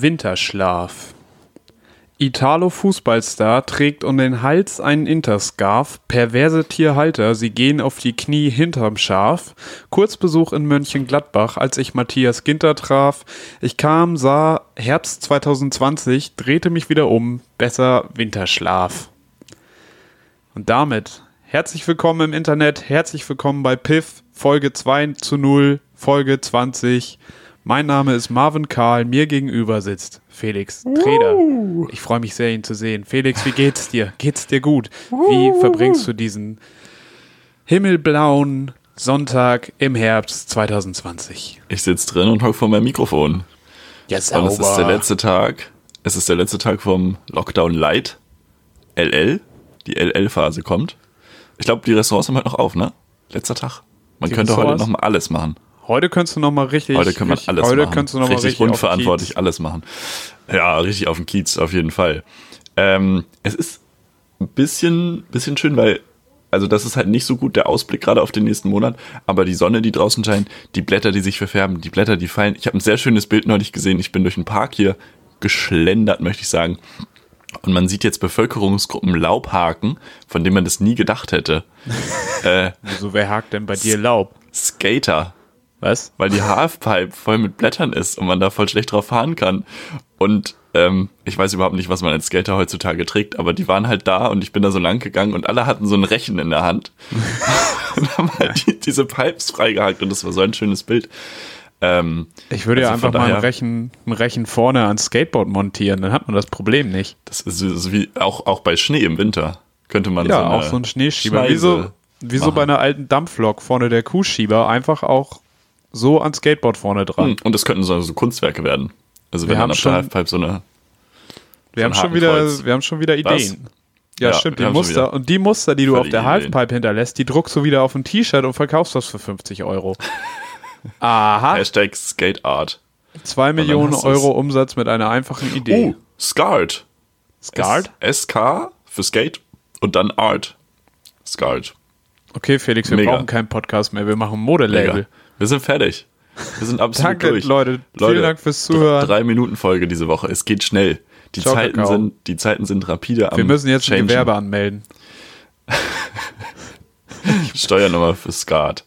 Winterschlaf. Italo-Fußballstar trägt um den Hals einen Interscarf. Perverse Tierhalter, sie gehen auf die Knie hinterm Schaf. Kurzbesuch in Mönchengladbach, als ich Matthias Ginter traf. Ich kam, sah Herbst 2020, drehte mich wieder um. Besser Winterschlaf. Und damit herzlich willkommen im Internet, herzlich willkommen bei Piff, Folge 2 zu 0, Folge 20. Mein Name ist Marvin Karl, mir gegenüber sitzt Felix Treder. Ich freue mich sehr, ihn zu sehen. Felix, wie geht's dir? Geht's dir gut? Wie verbringst du diesen himmelblauen Sonntag im Herbst 2020? Ich sitze drin und hocke vor meinem Mikrofon. Ja, Und es ist der letzte Tag. Es ist der letzte Tag vom Lockdown Light. LL. Die LL-Phase kommt. Ich glaube, die Restaurants haben heute noch auf, ne? Letzter Tag. Man Die könnte heute Restaurants? noch mal alles machen. Heute könntest du noch mal richtig. Heute kann man richtig- alles heute machen. Könntest du noch mal richtig, richtig auf unverantwortlich alles machen. Ja, richtig auf dem Kiez, auf jeden Fall. Ähm, es ist ein bisschen, bisschen schön, weil, also das ist halt nicht so gut der Ausblick gerade auf den nächsten Monat, aber die Sonne, die draußen scheint, die Blätter, die sich verfärben, die Blätter, die fallen. Ich habe ein sehr schönes Bild neulich gesehen. Ich bin durch den Park hier geschlendert, möchte ich sagen. Und man sieht jetzt Bevölkerungsgruppen Laubhaken, von denen man das nie gedacht hätte. äh, Wieso, wer hakt denn bei dir Laub? Skater Was? weil die Halfpipe voll mit Blättern ist und man da voll schlecht drauf fahren kann. Und ähm, ich weiß überhaupt nicht, was man als Skater heutzutage trägt, aber die waren halt da und ich bin da so lang gegangen und alle hatten so ein Rechen in der Hand und haben halt die, diese Pipes freigehakt und das war so ein schönes Bild. Ähm, Ich würde ja Also einfach von mal ein daher- Rechen, ein Rechen vorne ans Skateboard montieren, dann hat man das Problem nicht. das ist so wie auch, auch bei Schnee im Winter könnte man Ja, so auch so ein Schneeschieber. Schneise Wie so, wie so machen. bei einer alten Dampflok vorne der Kuhschieber, einfach auch so ans Skateboard vorne dran. Hm, Und das könnten so, so Kunstwerke werden. Also Wir haben dann auf schon- der Halfpipe so eine wir, haben so ein schon wieder, wir haben schon wieder Was? Ideen. Ja, Ja, stimmt, die haben Muster. Und die Muster, die du auf der Halfpipe hinterlässt, die druckst du wieder auf ein T-Shirt und verkaufst das für 50 Euro. Aha, Hashtag Skate Art. 2 Millionen. Euro Umsatz mit einer einfachen Idee. Oh, Scarred. Scarred? SK für Skate und dann Art. Scarred. Okay, Felix, wir Mega. brauchen keinen Podcast mehr, wir machen ein Modelabel. Wir sind fertig. Wir sind absolut Danke, durch. Leute. Vielen Dank fürs Zuhören. Drei Minuten Folge diese Woche. Es geht schnell. Die Ciao, Zeiten Kakao. sind, die Zeiten sind rapide am Wir müssen jetzt ein changen. Gewerbe anmelden. Steuernummer für Skat.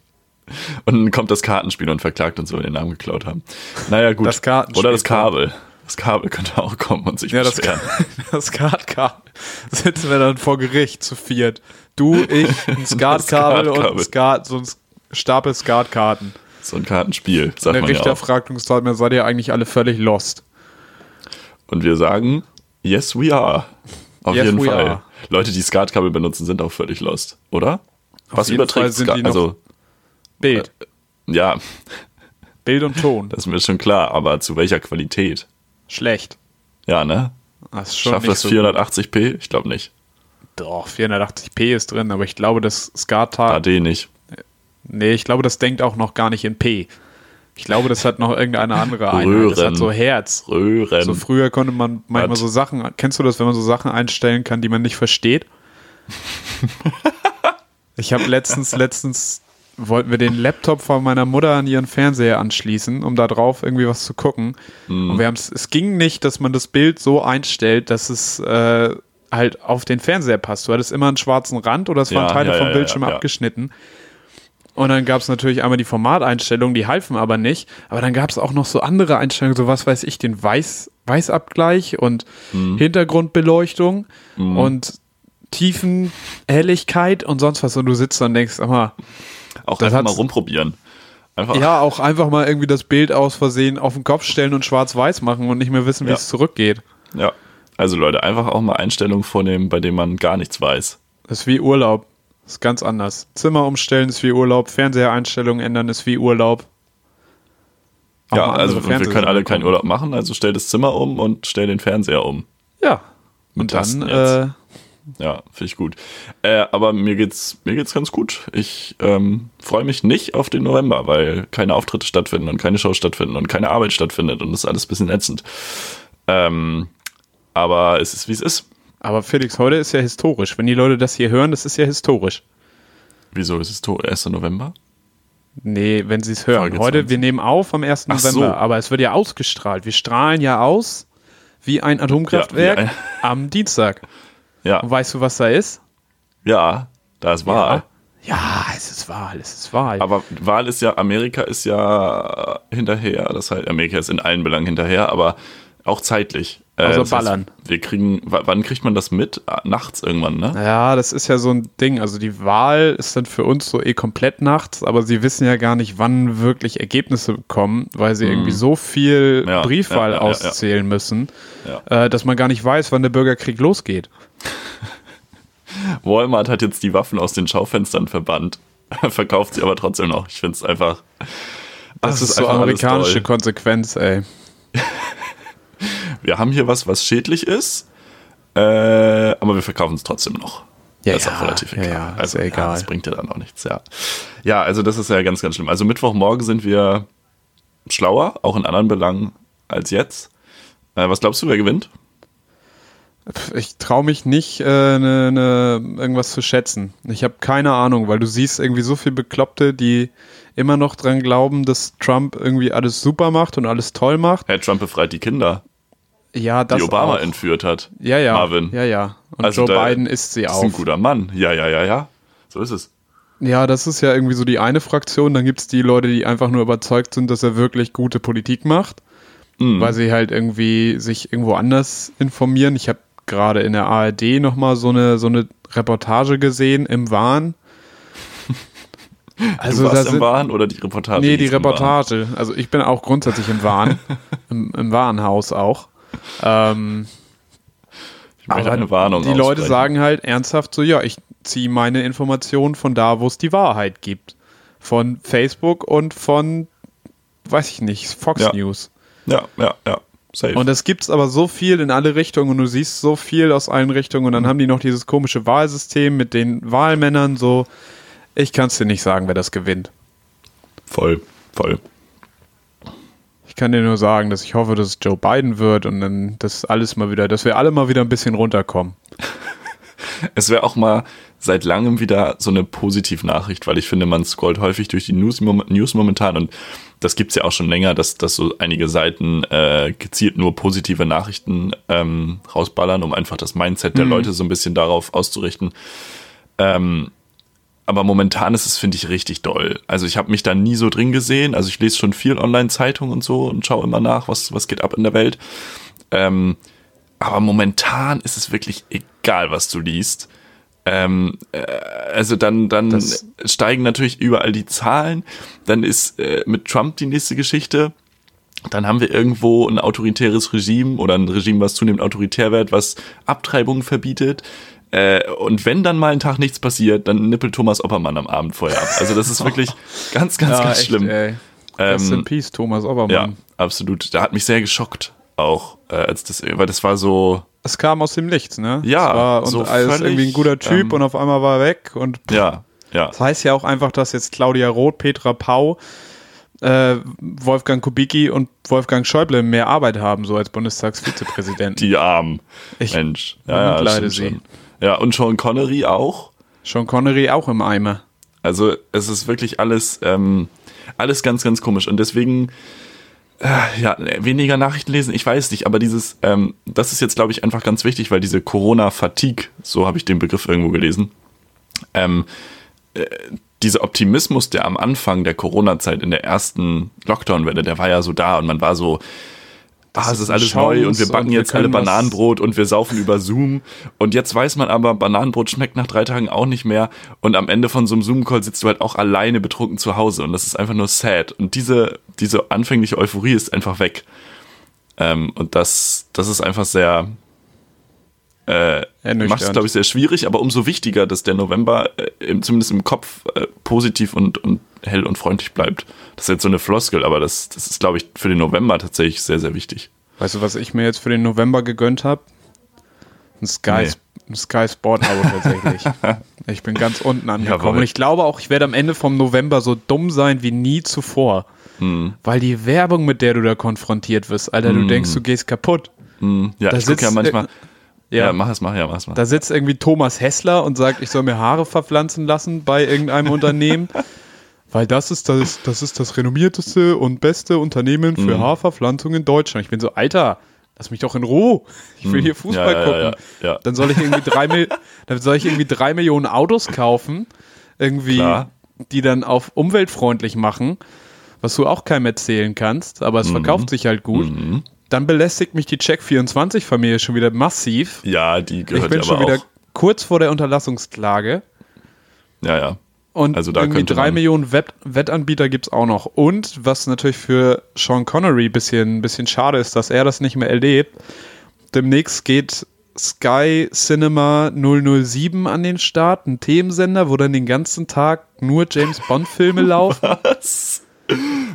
Und dann kommt das Kartenspiel und verklagt uns, weil wir den Namen geklaut haben. Naja, gut. Das Kartenspiel Oder das Kabel. Das Kabel könnte auch kommen und sich Ja, das, beschweren. das Skatkabel. Sitzen wir dann vor Gericht zu viert. Du, ich, ein Skatkabel und ein. Skat, so ein Stapel Skatkarten. So ein Kartenspiel, sagt Der man ja Richter auch. fragt uns dort, seid ihr eigentlich alle völlig lost? Und wir sagen, yes, we are. Auf Yes, jeden Fall. are. Leute, die Skatkabel benutzen, sind auch völlig lost, oder? Was jeden Fall überträgt Skat? Also, Bild. ja, Bild und Ton. das ist mir schon klar, aber zu welcher Qualität? Schlecht. Ja, ne? Das Schafft das so 480p? Ich glaube nicht. Doch, 480p ist drin, aber ich glaube, das Skatar. AD nicht. Nee, ich glaube, das denkt auch noch gar nicht in P. Ich glaube, das hat noch irgendeine andere Einheit. Das Röhren. hat so Herz. Röhren. So früher konnte man manchmal Was? so Sachen, kennst du das, wenn man so Sachen einstellen kann, die man nicht versteht? ich habe letztens, letztens wollten wir den Laptop von meiner Mutter an ihren Fernseher anschließen, um da drauf irgendwie was zu gucken. Mhm. Und wir haben's, es ging nicht, dass man das Bild so einstellt, dass es äh, halt auf den Fernseher passt. Du hattest immer einen schwarzen Rand oder es waren Ja, Teile ja, vom ja, Bildschirm abgeschnitten. Und dann gab es natürlich einmal die Formateinstellungen, die halfen aber nicht. Aber dann gab es auch noch so andere Einstellungen, so was weiß ich, den Weiß, Weißabgleich und Mhm. Hintergrundbeleuchtung und Tiefenhelligkeit und sonst was. Und du sitzt und denkst, mal, auch das einfach mal rumprobieren. Einfach, ja, auch einfach mal irgendwie das Bild aus Versehen auf den Kopf stellen und schwarz-weiß machen und nicht mehr wissen, wie Ja. es zurückgeht. ja. Also Leute, einfach auch mal Einstellungen vornehmen, bei denen man gar nichts weiß. Das ist wie Urlaub. Ist ganz anders. Zimmer umstellen ist wie Urlaub, Fernsehereinstellungen ändern ist wie Urlaub. Auch ja, also wir können alle keinen. Urlaub machen, also stell das Zimmer um und stell den Fernseher um. Ja. Mit Und dann, äh, Ja, finde ich gut. Äh, aber mir geht's, mir geht's ganz gut. Ich ähm, freue mich nicht auf den November, weil keine Auftritte stattfinden und keine Shows stattfinden und keine Arbeit stattfindet und das ist alles ein bisschen ätzend. Ähm, aber es ist, wie es ist. Aber Felix, heute ist ja historisch. Wenn die Leute das hier hören, das ist ja historisch. Wieso ist es to- 1. November? Nee, wenn sie es hören. Folge Heute, 20. wir nehmen auf am 1. Ach November, so. aber es wird ja ausgestrahlt. Wir strahlen ja aus wie ein Atomkraftwerk Ja, wie ein- am Dienstag. Ja, Und weißt du, was da ist? ja, da ist Wahl. Ja, es ist Wahl, es ist Wahl. Aber Wahl ist ja, Amerika ist ja hinterher. Das heißt, Amerika ist in allen Belangen hinterher, aber auch zeitlich. Äh, Außer das heißt, Ballern. wir kriegen, wann kriegt man das mit? Ah, Nachts irgendwann, ne? Ja, das ist ja so ein Ding. Also die Wahl ist dann für uns so eh komplett nachts, aber sie wissen ja gar nicht, wann wirklich Ergebnisse kommen, weil sie irgendwie so viel Mhm. Ja, Briefwahl ja, ja, ja, ja. auszählen müssen, Ja. äh, dass man gar nicht weiß, wann der Bürgerkrieg losgeht. Walmart hat jetzt die Waffen aus den Schaufenstern verbannt. Verkauft sie aber trotzdem noch. Ich finde es einfach. Das Ach, ist es so einfach alles amerikanische toll. Konsequenz, ey. Wir haben hier was, was schädlich ist, äh, aber wir verkaufen es trotzdem noch. Ja, das ist ja, auch relativ egal. ja, also, ja egal. das bringt ja dann auch nichts, ja. Ja, also das ist ja ganz, ganz schlimm. Also Mittwochmorgen sind wir schlauer, auch in anderen Belangen als jetzt. Äh, was glaubst du, wer gewinnt? Ich traue mich nicht, äh, ne, ne, irgendwas zu schätzen. Ich habe keine Ahnung, weil du siehst irgendwie so viele Bekloppte, die immer noch dran glauben, dass Trump irgendwie alles super macht und alles toll macht. Herr Trump befreit die Kinder, Ja, die Obama auch. entführt hat. Ja, ja. Marvin. Ja, ja. Und Also Joe Biden ist sie auch. ist ein guter Mann. Ja, ja, ja, ja. So ist es. Ja, das ist ja irgendwie so die eine Fraktion. Dann gibt es die Leute, die einfach nur überzeugt sind, dass er wirklich gute Politik macht, Mhm. weil sie halt irgendwie sich irgendwo anders informieren. Ich habe gerade in der ARD nochmal so eine, so eine Reportage gesehen im Wahn. Also du warst im sind, Wahn oder die Reportage? Nee, die? Reportage. Also ich bin auch grundsätzlich im Wahn, im, im Warenhaus auch. Ähm, Aber eine Warnung die Leute aussprechen. sagen halt ernsthaft so, ja, ich ziehe meine Informationen von da, wo es die Wahrheit gibt. Von Facebook und von, weiß ich nicht, Fox Ja. News. Ja, ja, ja. Safe. Und es gibt aber so viel in alle Richtungen und du siehst so viel aus allen Richtungen und dann haben die noch dieses komische Wahlsystem mit den Wahlmännern so. Ich kann es dir nicht sagen, wer das gewinnt. voll, voll. Ich kann dir nur sagen, dass ich hoffe, dass es Joe Biden wird und dann das alles mal wieder, dass wir alle mal wieder ein bisschen runterkommen. Es wäre auch mal seit langem wieder so eine Positivnachricht, weil ich finde, man scrollt häufig durch die News, News momentan und das gibt's ja auch schon länger, dass, dass so einige Seiten äh, gezielt nur positive Nachrichten ähm, rausballern, um einfach das Mindset der Leute so ein bisschen darauf auszurichten. Ähm, aber momentan ist es, finde ich, richtig doll. Also ich habe mich da nie so drin gesehen. Also ich lese schon viel Online-Zeitung und so und schaue immer nach, was, was geht ab in der Welt. Ähm, aber momentan ist es wirklich egal, was du liest. Ähm, äh, also dann, dann Das- steigen natürlich überall die Zahlen. Dann ist äh, mit Trump die nächste Geschichte. Dann haben wir irgendwo ein autoritäres Regime oder ein Regime, was zunehmend autoritär wird, was Abtreibungen verbietet. Äh, und wenn dann mal ein Tag nichts passiert, dann nippelt Thomas Oppermann am Abend vorher ab. Also das ist wirklich ganz, ganz, ganz echt, schlimm. Ey. Rest Ähm, in Peace, Thomas Obermann. ja, absolut. Da hat mich sehr geschockt auch, äh, als das, weil das war so, Es kam aus dem Nichts, ne? Ja, Es war, und so ist völlig, irgendwie ein guter Typ ähm, und auf einmal war er weg. Und ja, ja. das heißt ja auch einfach, dass jetzt Claudia Roth, Petra Pau, äh, Wolfgang Kubicki und Wolfgang Schäuble mehr Arbeit haben, so als Bundestagsvizepräsidenten. Die Armen. Ich Mensch. Ja, ja, stimmt sie. schon. Ja, und Sean Connery auch. Sean Connery auch im Eimer. Also es ist wirklich alles, ähm, alles ganz, ganz komisch. Und deswegen, äh, ja, weniger Nachrichten lesen, ich weiß nicht, aber dieses, ähm, das ist jetzt, glaube ich, einfach ganz wichtig, weil diese Corona-Fatigue, so habe ich den Begriff irgendwo gelesen, ähm, äh, dieser Optimismus, der am Anfang der Corona-Zeit in der ersten Lockdown-Welle, der war ja so da und man war so, ah, es ist alles neu und wir backen und wir jetzt alle Bananenbrot und wir saufen über Zoom. Und jetzt weiß man aber, Bananenbrot schmeckt nach drei Tagen auch nicht mehr. Und am Ende von so einem Zoom-Call sitzt du halt auch alleine betrunken zu Hause. Und das ist einfach nur sad. Und diese, diese anfängliche Euphorie ist einfach weg. Ähm, und das, das ist einfach sehr, äh, macht es, glaube ich, sehr schwierig, aber umso wichtiger, dass der November äh, im, zumindest im Kopf äh, positiv und, und hell und freundlich bleibt. Das ist jetzt so eine Floskel, aber das, das ist, glaube ich, für den November tatsächlich sehr, sehr wichtig. Weißt du, was ich mir jetzt für den November gegönnt habe? Ein Sky, Nee. ein Sky Sport Abo tatsächlich. ich bin ganz unten angekommen. Jawohl. Und ich glaube auch, ich werde am Ende vom November so dumm sein wie nie zuvor. Hm. Weil die Werbung, mit der du da konfrontiert wirst, Alter, du denkst, du gehst kaputt. Hm, ja, Da ich gucke ja manchmal. Ja. Ja, mach es mal, ja, mach es mal. da sitzt irgendwie Thomas Hessler und sagt, ich soll mir Haare verpflanzen lassen bei irgendeinem Unternehmen. Weil das ist das, das ist das renommierteste und beste Unternehmen für Mhm. Haferpflanzung in Deutschland. Ich bin so, Alter, lass mich doch in Ruhe. Ich will hier Fußball Mhm. Ja, ja, gucken. ja. Dann soll ich irgendwie drei, dann soll ich irgendwie drei Millionen Autos kaufen, irgendwie, Klar. die dann auf umweltfreundlich machen, was du auch keinem erzählen kannst, aber es Mhm. verkauft sich halt gut. Dann belästigt mich die Check24-Familie schon wieder massiv. Ja, die Ich gehört bin ja schon wieder auch. kurz vor der Unterlassungsklage. Ja, ja. Und Also da irgendwie drei Millionen Wett Wettanbieter gibt es auch noch. Und was natürlich für Sean Connery ein bisschen, bisschen schade ist, dass er das nicht mehr erlebt. Demnächst geht Sky Cinema 007 an den Start, ein Themensender, wo dann den ganzen Tag nur James Bond-Filme laufen. Was?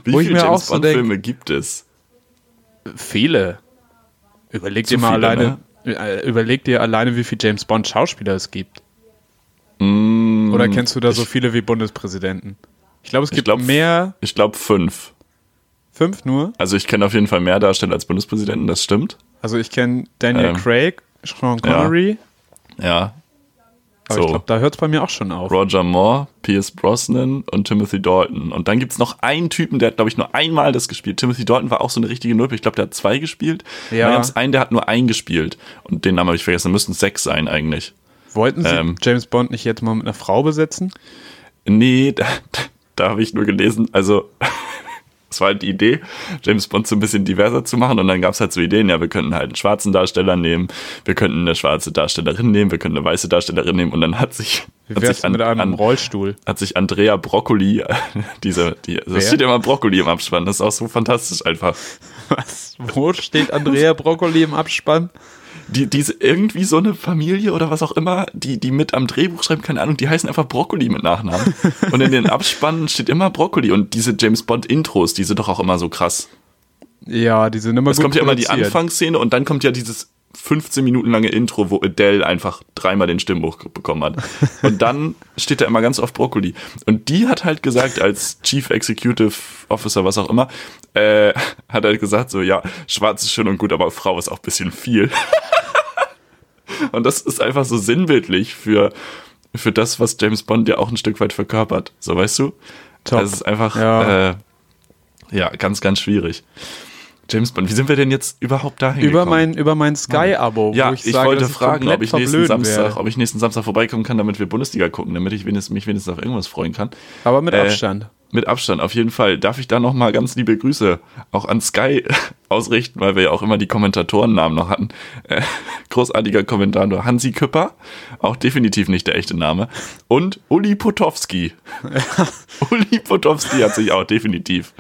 Wie Wo ich viele mir auch James so Bond denk- Filme gibt es? Viele. Überleg Zu dir mal viele, alleine, äh, überleg dir alleine, wie viele James Bond-Schauspieler es gibt. Mm, Oder kennst du da so viele wie Bundespräsidenten? Ich glaube, es Ich gibt glaub, mehr. Ich glaube fünf. Fünf nur? Also ich kenne auf jeden Fall mehr Darsteller als Bundespräsidenten, das stimmt. Also ich kenne Daniel Ähm, Craig, Sean Connery, Ja. Aber ich So. glaube, da hört es bei mir auch schon auf. Roger Moore, Pierce Brosnan und Timothy Dalton. Und dann gibt's noch einen Typen, der hat, glaube ich, nur einmal das gespielt. Timothy Dalton war auch so eine richtige Nulpe. Ich glaube, der hat zwei gespielt. Ja. Dann gab's einen, der hat nur einen gespielt. Und den Namen habe ich vergessen. Da müssten es sechs sein eigentlich. Wollten Sie ähm, James Bond nicht jetzt mal mit einer Frau besetzen? Nee, da, da habe ich nur gelesen, also es war halt die Idee, James Bond so ein bisschen diverser zu machen und dann gab es halt so Ideen, ja, wir könnten halt einen schwarzen Darsteller nehmen, wir könnten eine schwarze Darstellerin nehmen, wir könnten eine weiße Darstellerin nehmen und dann hat sich, Wie hat wär's sich, an, mit einem an, Rollstuhl? hat sich Andrea Broccoli, diese, die, Wer? das steht ja immer Broccoli im Abspann, das ist auch so fantastisch einfach. Was? Wo steht Andrea Broccoli im Abspann? Die, diese irgendwie so eine Familie oder was auch immer, die, die mit am Drehbuch schreiben, keine Ahnung, die heißen einfach Broccoli mit Nachnamen. Und in den Abspannen steht immer Broccoli und diese James Bond Intros, die sind doch auch immer so krass. Ja, die sind immer Es gut kommt ja immer die. Anfangsszene und dann kommt ja dieses 15 Minuten lange Intro, wo Adele einfach dreimal den Stimmbruch bekommen hat. Und dann steht da immer ganz oft Broccoli. Und die hat halt gesagt, als Chief Executive Officer, was auch immer, äh, hat halt gesagt, so, ja, schwarz ist schön und gut, aber Frau ist auch ein bisschen viel. und das ist einfach so sinnbildlich für, für das, was James Bond ja auch ein Stück weit verkörpert. So, weißt du? Top. Das ist einfach, Ja. äh, ja, ganz, ganz schwierig. James Bond, wie sind wir denn jetzt überhaupt dahin Über gekommen? mein, über mein Sky-Abo, ja, wo ich, ich, sage, wollte fragen, ob ich nächsten Samstag, ob ich nächsten Samstag vorbeikommen kann, damit wir Bundesliga gucken, damit ich wenigstens, mich wenigstens auf irgendwas freuen kann. Aber mit Äh, Abstand. Mit Abstand, auf jeden Fall. Darf ich da nochmal ganz liebe Grüße auch an Sky ausrichten, weil wir ja auch immer die Kommentatorennamen noch hatten. Äh, großartiger Kommentator Hansi Küpper, auch definitiv nicht der echte Name. Und Uli Potowski. Uli Potowski hat sich auch definitiv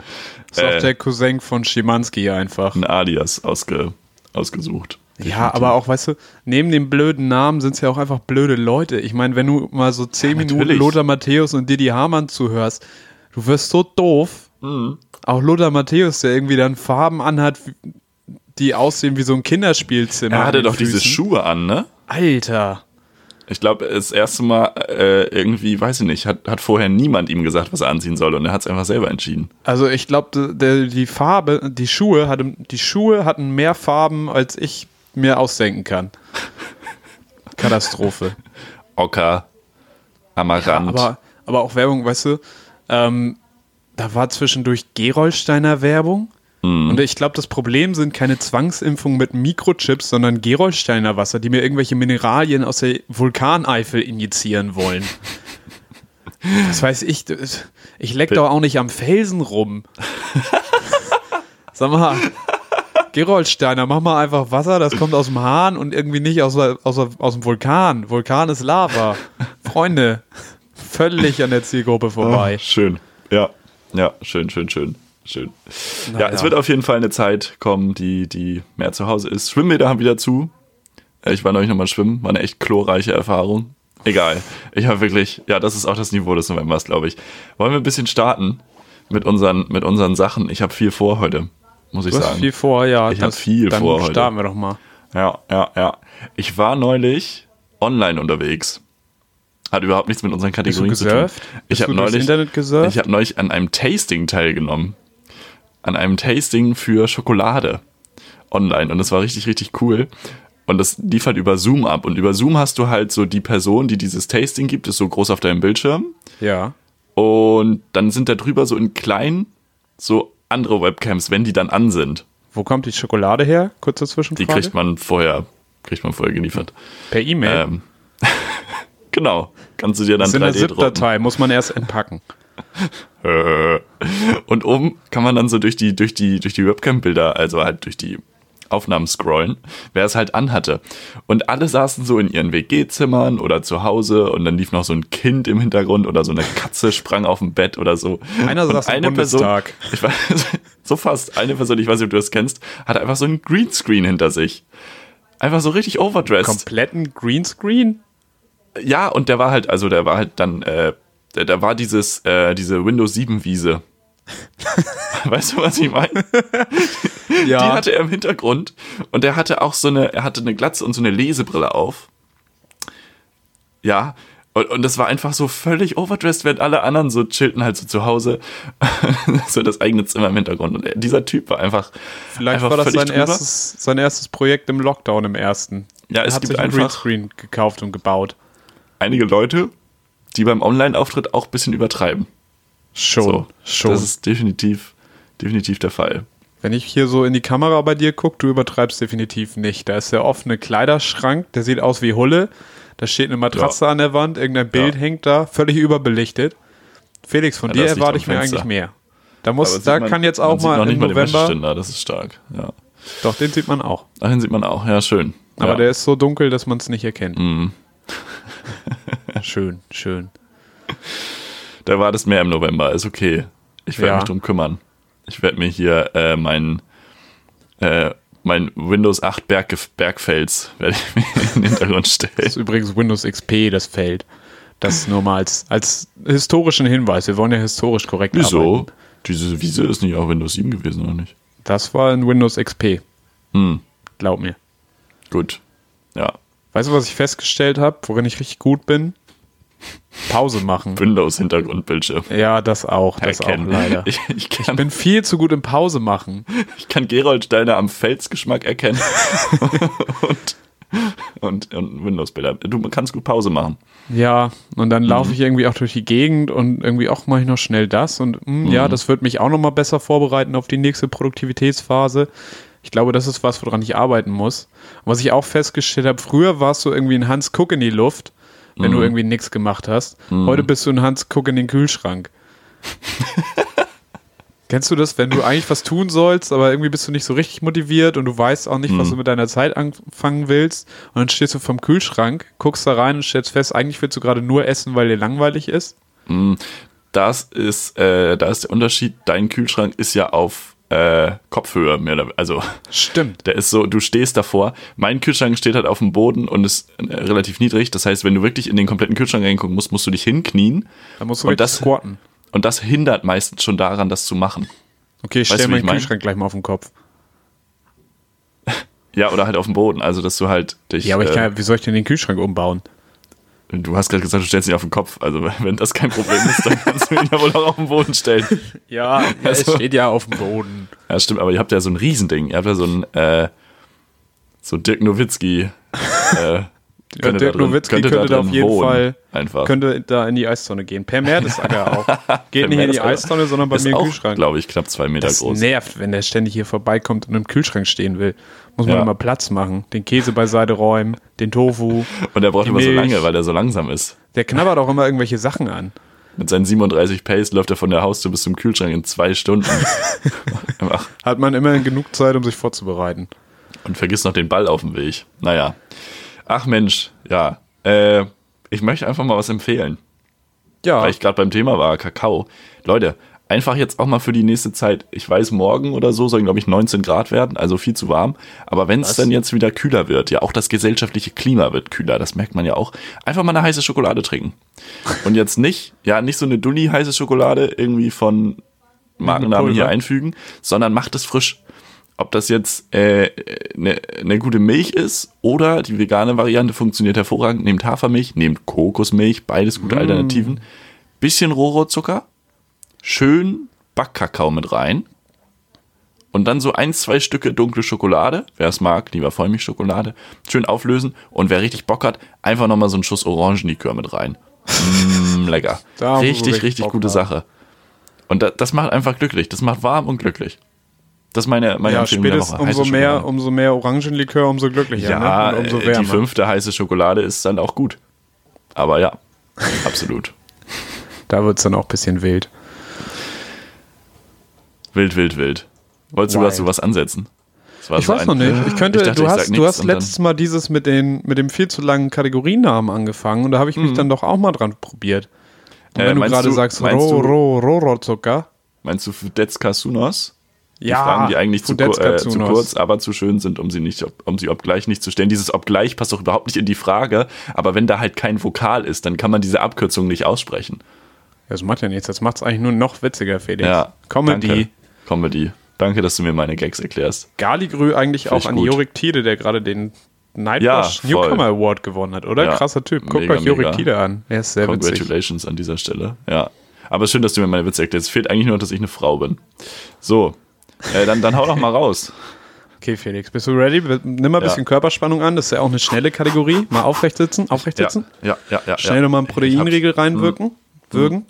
ist auch äh, der Cousin von Schimanski einfach. ein Alias ausge, ausgesucht. Ja, aber auch, weißt du, neben dem blöden Namen sind es ja auch einfach blöde Leute. Ich meine, wenn du mal so zehn Minuten natürlich. Lothar Matthäus und Didi Hamann zuhörst, du wirst so doof. Mhm. Auch Lothar Matthäus, der irgendwie dann Farben anhat, die aussehen wie so ein Kinderspielzimmer. Er hatte doch diese Füßen. Schuhe an, ne? Alter. Ich glaube, das erste Mal äh, irgendwie, weiß ich nicht, hat, hat vorher niemand ihm gesagt, was er anziehen soll und er hat es einfach selber entschieden. Also ich glaube, die Farbe, die Schuhe, hatte, die Schuhe hatten mehr Farben, als ich mir ausdenken kann. Katastrophe. Ocker, Amarant. Aber, aber auch Werbung, weißt du, ähm, da war zwischendurch Gerolsteiner Werbung. Und ich glaube, das Problem sind keine Zwangsimpfungen mit Mikrochips, sondern Gerolsteiner Wasser, die mir irgendwelche Mineralien aus der Vulkaneifel injizieren wollen. Das weiß ich. Ich leck doch auch nicht am Felsen rum. Sag mal, Gerolsteiner, mach mal einfach Wasser, das kommt aus dem Hahn und irgendwie nicht aus, aus, aus dem Vulkan. Vulkan ist Lava. Freunde, völlig an der Zielgruppe vorbei. Ah, schön. Ja, ja, schön, schön, schön. Schön. ja, Naja. es wird auf jeden Fall eine Zeit kommen, die, die mehr zu Hause ist. Schwimmbäder haben wieder zu. Äh, Ich war neulich nochmal schwimmen, war eine echt chlorreiche Erfahrung. Egal. Ich habe wirklich, ja, das ist auch das Niveau des Novembers, glaube ich. Wollen wir ein bisschen starten mit unseren, mit unseren Sachen? Ich habe viel vor heute, muss ich Du hast sagen. viel vor, ja. Ich hab das- viel dann vor heute. starten wir doch mal. Ja, ja, ja. Ich war neulich online unterwegs. Hat überhaupt nichts mit unseren Kategorien zu tun. Ich habe neulich, ich habe neulich an einem Tasting teilgenommen. An einem Tasting für Schokolade online und das war richtig, richtig cool. Und das lief halt über Zoom ab. Und über Zoom hast du halt so die Person, die dieses Tasting gibt, ist so groß auf deinem Bildschirm. Ja. Und dann sind da drüber so in klein so andere Webcams, wenn die dann an sind. Wo kommt die Schokolade her? Kurze Die Zwischenfrage. kriegt man vorher, kriegt man vorher geliefert. per E-Mail. Ähm, genau. Kannst du dir dann das ist in der 3D drucken. ZIP-Datei, muss man erst entpacken. Und oben kann man dann so durch die, durch die, durch die Webcam-Bilder, also halt durch die Aufnahmen scrollen, wer es halt anhatte. Und alle saßen so in ihren WG-Zimmern oder zu Hause und dann lief noch so ein Kind im Hintergrund oder so eine Katze sprang auf dem Bett oder so. Einer saß im Bundestag. ich weiß, so fast, eine Person, ich weiß nicht, ob du das kennst, hatte einfach so ein Greenscreen hinter sich. Einfach so richtig overdressed. Kompletten Greenscreen? Ja, und der war halt, also der war halt dann, äh, da, da war dieses, äh, diese Windows 7 Wiese. weißt du, was ich meine? Die hatte er im Hintergrund und er hatte auch so eine, er hatte eine Glatze und so eine Lesebrille auf. Ja, und, und das war einfach so völlig overdressed, während alle anderen so chillten halt so zu Hause. so das eigene Zimmer im Hintergrund. Und er, dieser Typ war einfach. Vielleicht einfach war das sein drüber. erstes, sein erstes Projekt im Lockdown im ersten. Ja, er es hat gibt sich einen einfach Greenscreen gekauft und gebaut. einige Leute, die beim Online-Auftritt auch ein bisschen übertreiben. Schon, So, schon. Das ist definitiv, definitiv der Fall. Wenn ich hier so in die Kamera bei dir gucke, du übertreibst definitiv nicht. Da ist der offene Kleiderschrank, der sieht aus wie Hulle. Da steht eine Matratze an der Wand, irgendein Bild Ja. hängt da, völlig überbelichtet. Felix, von Ja, dir erwarte ich mir eigentlich mehr. Da muss, da man- kann jetzt auch mal im mal den November. Wäscheständer, das ist stark. Ja. Doch, den sieht man auch. Dahin sieht man auch, ja, schön. Aber ja. der ist so dunkel, dass man es nicht erkennt. Mhm. schön, schön. Da war das mehr im November, ist okay. Ich werde Ja. mich drum kümmern. Ich werde mir hier äh, mein, äh, mein Windows 8 Berg, Bergfels werde ich mir in den Hintergrund stellen. Das ist übrigens Windows XP, das Feld. Das nur mal als, als historischen Hinweis. Wir wollen ja historisch korrekt Wieso? arbeiten. Diese Wiese ist nicht auch Windows 7 gewesen, oder nicht? Das war ein Windows XP. Hm, Glaub mir. gut. Ja. Weißt du, was ich festgestellt habe, worin ich richtig gut bin? Pause machen. Windows-Hintergrundbildschirm. Ja, das auch. Das auch leider. Ich, ich, kann, Ich bin viel zu gut im Pause machen. ich kann Gerold Steiner am Felsgeschmack erkennen. und, und, und Windows-Bilder. Du kannst gut Pause machen. Ja, und dann laufe Mhm. ich irgendwie auch durch die Gegend und irgendwie auch mache ich noch schnell das und hm, Mhm. ja, das wird mich auch noch mal besser vorbereiten auf die nächste Produktivitätsphase. Ich glaube, das ist was, woran ich arbeiten muss. Und was ich auch festgestellt habe, früher warst du irgendwie ein Hans Guck in die Luft, wenn Mhm. du irgendwie nichts gemacht hast. Heute bist du ein Hans Guck in den Kühlschrank. Kennst du das, wenn du eigentlich was tun sollst, aber irgendwie bist du nicht so richtig motiviert und du weißt auch nicht, was Mhm. du mit deiner Zeit anfangen willst und dann stehst du vom Kühlschrank, guckst da rein und stellst fest, eigentlich willst du gerade nur essen, weil dir langweilig ist? Das ist, äh, da ist der Unterschied. Dein Kühlschrank ist ja auf äh, Kopfhöhe, mehr oder also Stimmt. der ist so, du stehst davor. Mein Kühlschrank steht halt auf dem Boden und ist äh, relativ niedrig. Das heißt, wenn du wirklich in den kompletten Kühlschrank reingucken musst, musst du dich hinknien. Da musst du Und das- squatten. Und das hindert meistens schon daran, das zu machen. Okay, ich Weißt stelle meinen mein? Kühlschrank gleich mal auf den Kopf. Ja, oder halt auf dem Boden. Also, dass du halt dich. Ja, aber ich äh, kann, wie soll ich denn den Kühlschrank umbauen? Du hast gerade gesagt, du stellst ihn auf den Kopf. Also, wenn das kein Problem ist, dann kannst du ihn ja wohl auch auf den Boden stellen. Ja, ja Also- es steht ja auf dem Boden. Ja, stimmt, aber ihr habt ja so ein Riesending. Ihr habt ja so ein, äh, so Dirk Nowitzki. Äh, Ja, könnte Dirk da drin- Nowitzki könnte, da auf jeden wohnen. Fall Einfach. könnte da in die Eiszone gehen. Per Mertesacker auch. Geht nicht in die. Eistonne, sondern bei mir im Kühlschrank. glaube ich, knapp zwei Meter Das groß. nervt, wenn der ständig hier vorbeikommt und im Kühlschrank stehen will. Muss man Ja. immer Platz machen. Den Käse beiseite räumen, den Tofu. Und er braucht immer so Milch. lange, weil er so langsam ist. Der knabbert auch immer irgendwelche Sachen an. Mit seinen 37 Pace läuft er von der Haustür bis zum Kühlschrank in zwei Stunden. Hat man immerhin genug Zeit, um sich vorzubereiten. Und vergisst noch den Ball auf dem Weg. Naja. Ach Mensch, ja. Äh, ich möchte einfach mal was empfehlen. Ja, weil ich gerade beim Thema war, Kakao. Leute, einfach jetzt auch mal für die nächste Zeit, ich weiß, morgen oder so sollen, glaube ich, 19 Grad werden, also viel zu warm. Aber wenn es dann jetzt wieder kühler wird, ja, auch das gesellschaftliche Klima wird kühler, das merkt man ja auch, einfach mal eine heiße Schokolade trinken. Und jetzt nicht, ja, nicht so eine Dulli heiße Schokolade irgendwie von Markennamen hier einfügen, sondern macht es frisch. Ob das jetzt äh, eine ne gute Milch ist oder die vegane Variante funktioniert hervorragend. Nehmt Hafermilch, nehmt Kokosmilch, beides gute Alternativen. Bisschen Rohrzucker, schön Backkakao mit rein und dann so ein, zwei Stücke dunkle Schokolade. Wer es mag, lieber Vollmilchschokolade. Schön auflösen und wer richtig Bock hat, einfach nochmal so einen Schuss Orangenlikör mit rein. Mm, lecker. Da richtig, richtig Bock gute drauf. Sache. Und da, das macht einfach glücklich. Das macht warm und glücklich. Das ist meine, meine Ja, Empfehlung der Woche. Umso mehr, umso mehr Orangenlikör, umso glücklicher. Ja, ne? Umso äh, wärmer. die fünfte heiße Schokolade ist dann auch gut. Aber ja, absolut. Da wird es dann auch ein bisschen wild. Wild, wild, wild. Wolltest du Wild. dazu was ansetzen? Ich so weiß noch nicht. Ich könnte, Ich dachte, du hast, du hast letztes Mal dieses mit, den, mit dem viel zu langen Kategorienamen angefangen und da habe ich mich dann doch auch mal dran probiert. Und Äh, wenn du gerade du- sagst, meinst Ro, du- Ro, Rorozucker. Meinst du Fudetska Sunos? Die Ja, Fragen, die eigentlich zu, äh, zu kurz, aber zu schön sind, um sie nicht, um sie obgleich nicht zu stellen. Dieses obgleich passt doch überhaupt nicht in die Frage, aber wenn da halt kein Vokal ist, dann kann man diese Abkürzung nicht aussprechen. Das macht ja nichts. Das macht es eigentlich nur noch witziger, Felix. Ja, Comedy. Danke. Comedy. Danke, dass du mir meine Gags erklärst. Galigrü eigentlich Finde auch an gut. Jorik Tide, der gerade den Ja, Nightwatch voll. Newcomer Award gewonnen hat, oder? Ja, Krasser Typ. Guckt mega, euch Jorik mega. Tide an. Er ist sehr witzig. Congratulations an dieser Stelle. Ja. Aber schön, dass du mir meine Witze erklärst. Es fehlt eigentlich nur, dass ich eine Frau bin. So, äh, dann, dann hau doch mal raus. Okay, Felix, bist du ready? Nimm mal ein Ja. bisschen Körperspannung an. Das ist ja auch eine schnelle Kategorie. Mal aufrecht sitzen. Aufrecht Ja, sitzen. ja, ja. ja Schnell ja. nochmal einen Proteinriegel hab's. Mhm. reinwirken. Würgen.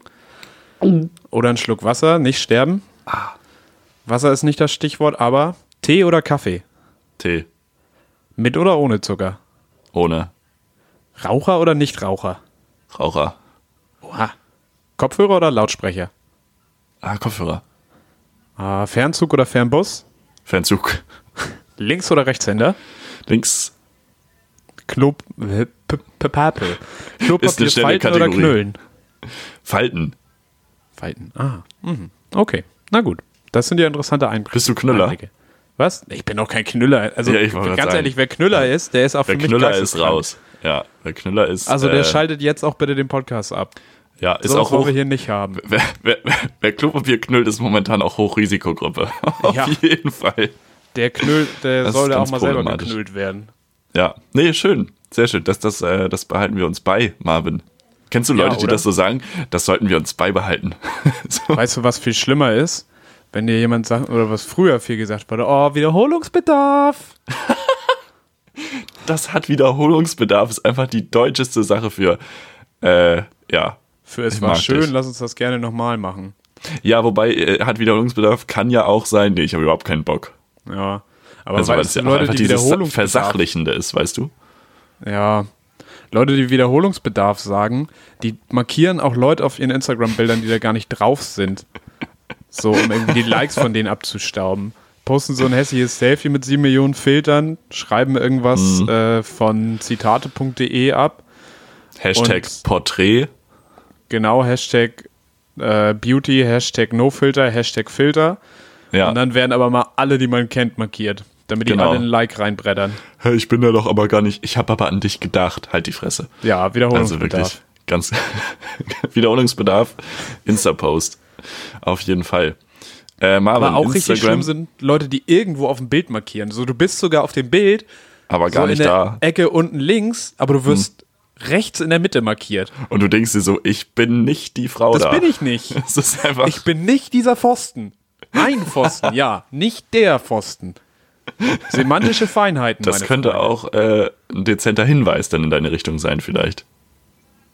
Oder einen Schluck Wasser. Nicht sterben. Ah. Wasser ist nicht das Stichwort, aber Tee oder Kaffee? Tee. Mit oder ohne Zucker? Ohne. Raucher oder Nichtraucher? Raucher. Oha. Kopfhörer oder Lautsprecher? Ah, Kopfhörer. Ah, Fernzug oder Fernbus? Fernzug. Links- oder Rechtshänder? Links. Klop... äh, Papel. Klopapier falten oder Kategorie. knüllen? Falten. Falten. Ah. Mhm. Okay. Na gut. Das sind ja interessante Einblicke. Bist du Knüller? Einblicke. Was? Ich bin doch kein Knüller. Also Ja, ganz sagen. ehrlich, wer Knüller ist, der ist auch Wer für mich Knüller ist raus. Ja, wer Knüller ist. Also der äh, schaltet jetzt auch bitte den Podcast ab. Ja, ist So auch hoch. wir hier nicht haben. Wer, wer, wer, Klopapier knüllt, ist momentan auch Hochrisikogruppe. Auf Ja. jeden Fall. Der knüllt, der Das soll ja auch mal selber geknüllt werden. Ja, nee, schön. Sehr schön. Das, das, äh, das behalten wir uns bei, Marvin. Kennst du Ja, Leute, die oder? das so sagen? Das sollten wir uns beibehalten. so. Weißt du, was viel schlimmer ist? Wenn dir jemand sagt, oder was früher viel gesagt wurde, oh, Wiederholungsbedarf. Das hat Wiederholungsbedarf, ist einfach die deutscheste Sache für, äh, ja. Für es war schön, dich. lass uns das gerne nochmal machen. Ja, wobei, äh, hat Wiederholungsbedarf, kann ja auch sein, nee, ich habe überhaupt keinen Bock. Ja. Aber Also, weil es ja Leute, einfach die dieses Versachlichende ist, weißt du? Ja. Leute, die Wiederholungsbedarf sagen, die markieren auch Leute auf ihren Instagram-Bildern, die da gar nicht drauf sind. So, um irgendwie die Likes von denen abzustauben. Posten so ein hässliches Selfie mit sieben Millionen Filtern, schreiben irgendwas Mhm. äh, von zitate.de ab. Hashtag Porträt. Genau, Hashtag äh, Beauty, Hashtag NoFilter, Hashtag Filter. Ja. Und dann werden aber mal alle, die man kennt, markiert. Damit die Genau. alle ein Like reinbrettern. Ich bin da doch aber gar nicht, ich habe aber an dich gedacht. Halt die Fresse. Ja, Also Wiederholungsbedarf. wirklich ganz Wiederholungsbedarf. Insta-Post. Auf jeden Fall. Äh, Marvin, Aber auch richtig Instagram, schlimm sind Leute, die irgendwo auf dem Bild markieren. So, du bist sogar auf dem Bild, aber gar so nicht in der da. Hm. Ecke unten links, aber du wirst rechts in der Mitte markiert. Und du denkst dir so, ich bin nicht die Frau Das da. bin ich nicht. Das ist einfach. Ich bin nicht dieser Pfosten. Ein Pfosten, ja, nicht der Pfosten. Semantische Feinheiten. das könnte Freunde. auch äh, ein dezenter Hinweis dann in deine Richtung sein, vielleicht.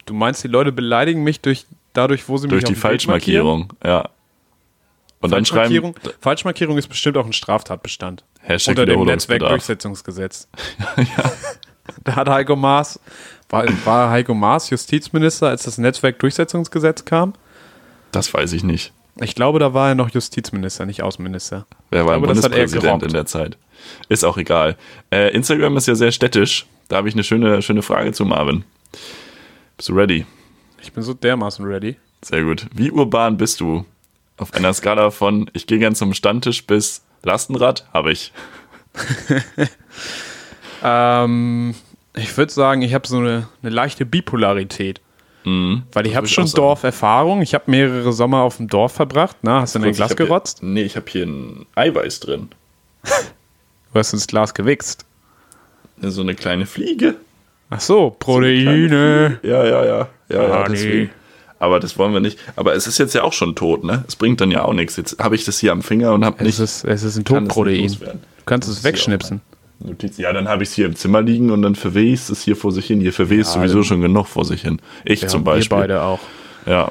Du meinst, die Leute beleidigen mich durch dadurch, wo sie Durch mich die dem Bild Falschmarkierung, ja. Und dann schreiben Falschmarkierung, Falschmarkierung ist bestimmt auch ein Straftatbestand. Hashtag unter dem. Netzwerkdurchsetzungsgesetz. Da hat Heiko Maas, war, war Heiko Maas Justizminister, als das Netzwerkdurchsetzungsgesetz kam? Das weiß ich nicht. Ich glaube, da war er noch Justizminister, nicht Außenminister. Wer war glaube, Bundespräsident in der Zeit? Ist auch egal. Äh, Instagram ist ja sehr städtisch. Da habe ich eine schöne, schöne Frage zu Marvin. Bist du ready? Ich bin so dermaßen ready. Sehr gut. Wie urban bist du? Auf einer Skala von ich gehe gern zum Standtisch bis Lastenrad habe ich. Ähm, ich würde sagen, ich habe so eine, eine leichte Bipolarität. Mhm. Weil ich habe schon. Dorferfahrung. Ich habe mehrere Sommer auf dem Dorf verbracht. Na, hast du in ein Glas gerotzt? Hier, nee, ich habe hier ein Eiweiß drin. Du hast ins Glas gewichst. So eine kleine Fliege. Ach so, Proteine. Ja, ja, ja. Ja, ja deswegen. Aber das wollen wir nicht. Aber es ist jetzt ja auch schon tot, ne? Es bringt dann ja auch nichts. Jetzt habe ich das hier am Finger und habe nicht. ist, es ist ein loswerden. Du kannst es wegschnipsen. Notizen. Ja, dann habe ich es hier im Zimmer liegen und dann verwehst es hier vor sich hin. Hier verwehst Ja, sowieso schon genug vor sich hin. Ich Ja, zum Beispiel. Wir beide auch. Ja.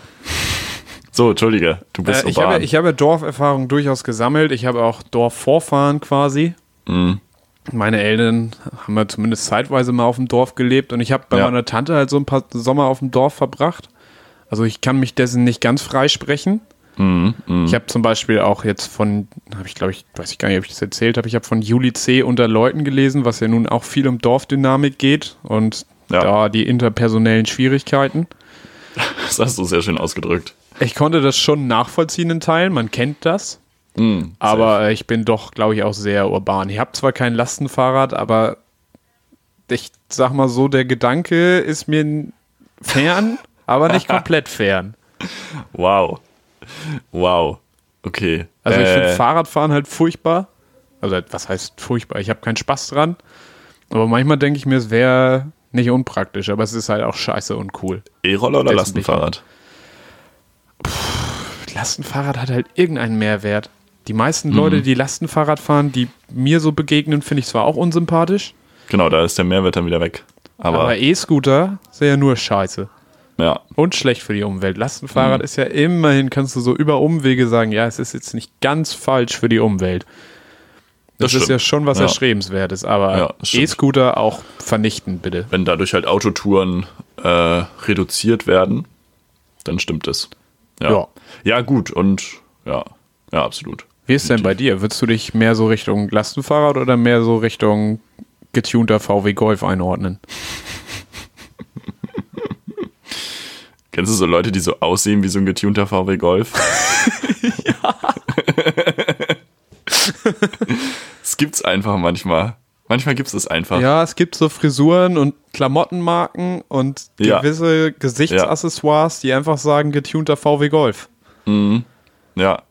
So, Entschuldige, du bist Äh, ich, habe, ich habe Dorferfahrung durchaus gesammelt. Ich habe auch Dorfvorfahren quasi. Mhm. Meine Eltern haben ja zumindest zeitweise mal auf dem Dorf gelebt und ich habe bei Ja. meiner Tante halt so ein paar Sommer auf dem Dorf verbracht. Also ich kann mich dessen nicht ganz freisprechen. Mhm, Ich habe zum Beispiel auch jetzt von, habe ich glaube ich, weiß ich gar nicht, ob ich das erzählt habe, ich habe von Juli C. unter Leuten gelesen, was ja nun auch viel um Dorfdynamik geht und Ja. da die interpersonellen Schwierigkeiten. Das hast du sehr schön ausgedrückt. Ich konnte das schon nachvollziehen in Teilen, man kennt das. Mhm, Aber äh, ich bin doch, glaube ich, auch sehr urban. Ich habe zwar kein Lastenfahrrad, aber ich sag mal so, der Gedanke ist mir fern, aber nicht komplett fern. Wow. Wow. Okay. Also ich Äh, finde Fahrradfahren halt furchtbar. Also was heißt furchtbar? Ich habe keinen Spaß dran. Aber manchmal denke ich mir, es wäre nicht unpraktisch, aber es ist halt auch scheiße und cool. E-Roller oder Lastenfahrrad? Lastenfahrrad hat halt irgendeinen Mehrwert. Die Mhm. meisten Leute, die Lastenfahrrad fahren, die mir so begegnen, finde ich zwar auch unsympathisch, Genau, da ist der Mehrwert dann wieder weg. Aber, aber E-Scooter sind ja nur scheiße. ja, Und schlecht für die Umwelt. Mhm. Lastenfahrrad ist ja immerhin, kannst du so über Umwege sagen, ja, es ist jetzt nicht ganz falsch für die Umwelt. Das, Das ist ja schon was Ja. Erstrebenswertes, aber Ja. E-Scooter auch vernichten, bitte. wenn dadurch halt Autotouren äh, reduziert werden, dann stimmt es. Ja. Ja. ja. gut und ja, ja, absolut. Wie ist denn bei dir? Würdest du dich mehr so Richtung Lastenfahrrad oder mehr so Richtung getunter VW Golf einordnen? Kennst du so Leute, die so aussehen wie so ein getunter VW Golf? ja. Es gibt's einfach manchmal. Manchmal gibt's es einfach. Ja, es gibt so Frisuren und Klamottenmarken und Ja. gewisse Gesichtsaccessoires, die einfach sagen getunter VW Golf. Ja.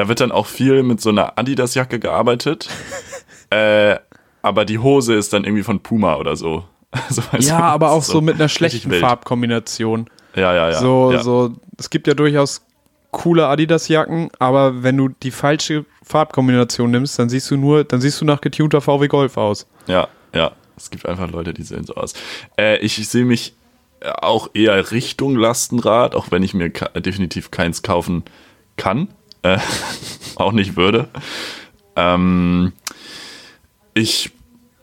Da wird dann auch viel mit so einer Adidas-Jacke gearbeitet. äh, aber die Hose ist dann irgendwie von Puma oder so. Weißt Ja, du, aber auch ist so mit einer schlechten. Farbkombination. Ja, ja, ja. so, ja. so, es gibt ja durchaus coole Adidas-Jacken, aber wenn du die falsche Farbkombination nimmst, dann siehst du nur, dann siehst du nach getunter VW Golf aus. Ja, ja. Es gibt einfach Leute, die sehen so aus. Äh, ich sehe mich auch eher Richtung Lastenrad, auch wenn ich mir definitiv keins kaufen kann. Äh, auch nicht würde. Ähm, ich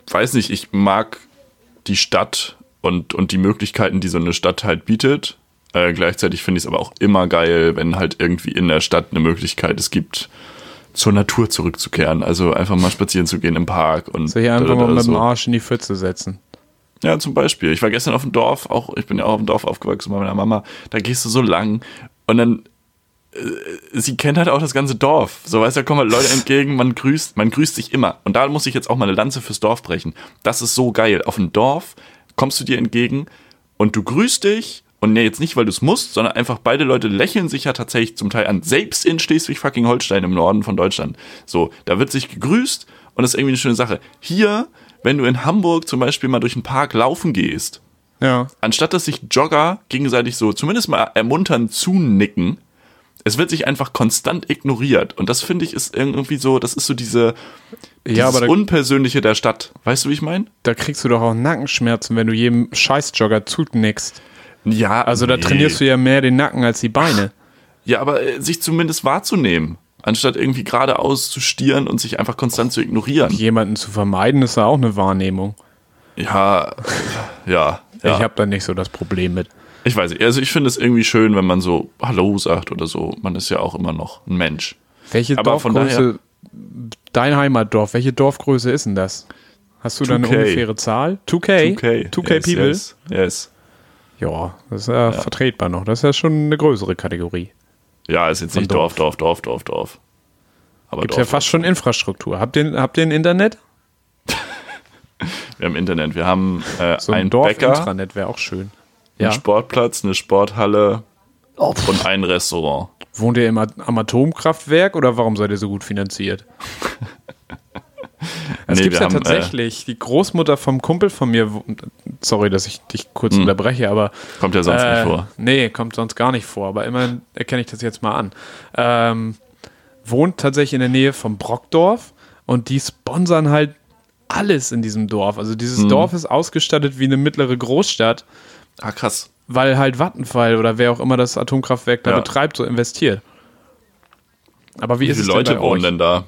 weiß nicht, ich mag die Stadt und, und die Möglichkeiten, die so eine Stadt halt bietet. Äh, gleichzeitig finde ich es aber auch immer geil, wenn halt irgendwie in der Stadt eine Möglichkeit es gibt, zur Natur zurückzukehren. Also einfach mal spazieren zu gehen im Park und So hier einfach mal mit dem. Arsch in die Pfütze setzen. Ja, zum Beispiel. Ich war gestern auf dem Dorf, auch ich bin ja auch auf dem Dorf aufgewachsen bei meiner Mama. Da gehst du so lang und dann sie kennt halt auch das ganze Dorf. So weißt du, da kommen halt Leute entgegen, man grüßt, man grüßt sich immer. Und da muss ich jetzt auch mal eine Lanze fürs Dorf brechen. Das ist so geil. Auf dem Dorf kommst du dir entgegen und du grüßt dich und nee, jetzt nicht, weil du es musst, sondern einfach beide Leute lächeln sich ja tatsächlich zum Teil an. Selbst in Schleswig-Fucking-Holstein im Norden von Deutschland. So, da wird sich gegrüßt und das ist irgendwie eine schöne Sache. Hier, wenn du in Hamburg zum Beispiel mal durch den Park laufen gehst, Ja. anstatt dass sich Jogger gegenseitig so zumindest mal ermuntern zunicken, es wird sich einfach konstant ignoriert. Und das finde ich ist irgendwie so, das ist so diese dieses Ja, aber da, Unpersönliche der Stadt. Weißt du, wie ich meine? da kriegst du doch auch Nackenschmerzen, wenn du jedem Scheißjogger zunickst. Ja, Also da trainierst du ja mehr den Nacken als die Beine. Ja, aber äh, sich zumindest wahrzunehmen, anstatt irgendwie geradeaus zu stieren und sich einfach konstant zu ignorieren. Jemanden zu vermeiden, ist ja auch eine Wahrnehmung. Ja, ja, ja. Ich habe da nicht so das Problem mit. Ich weiß nicht. Also ich finde es irgendwie schön, wenn man so Hallo sagt oder so. Man ist ja auch immer noch ein Mensch. Welche Aber von Dorfgröße, dein Heimatdorf, welche Dorfgröße ist denn das? Hast du da eine 2K. ungefähre Zahl? 2K? 2K. 2K yes, People? Yes, yes. Ja, das ist ja, vertretbar noch. Das ist ja schon eine größere Kategorie. Ja, ist jetzt Von nicht Dorf, Dorf, Dorf, Dorf, Dorf. Aber Gibt Dorf, ja fast schon Infrastruktur. Habt ihr, habt ihr ein Internet? Wir haben Internet. Wir haben äh, So ein einen Bäcker, Dorf-Intranet wäre auch schön. Ja. einen Sportplatz, eine Sporthalle und ein Restaurant. Wohnt ihr im am Atomkraftwerk oder warum seid ihr so gut finanziert? Es Nee, gibt ja haben, äh, tatsächlich. die Großmutter vom Kumpel von mir, sorry, dass ich dich kurz Hm. unterbreche, aber Kommt ja sonst Äh, nicht vor. Nee, kommt sonst gar nicht vor, aber immerhin erkenne ich das jetzt mal an. Ähm, wohnt tatsächlich in der Nähe vom Brockdorf und die sponsern halt alles in diesem Dorf. Also dieses Mhm. Dorf ist ausgestattet wie eine mittlere Großstadt, Ah, krass. weil halt Vattenfall oder wer auch immer das Atomkraftwerk da Ja. betreibt, so investiert. Aber wie, Wie ist viele es Leute denn wohnen euch? denn da?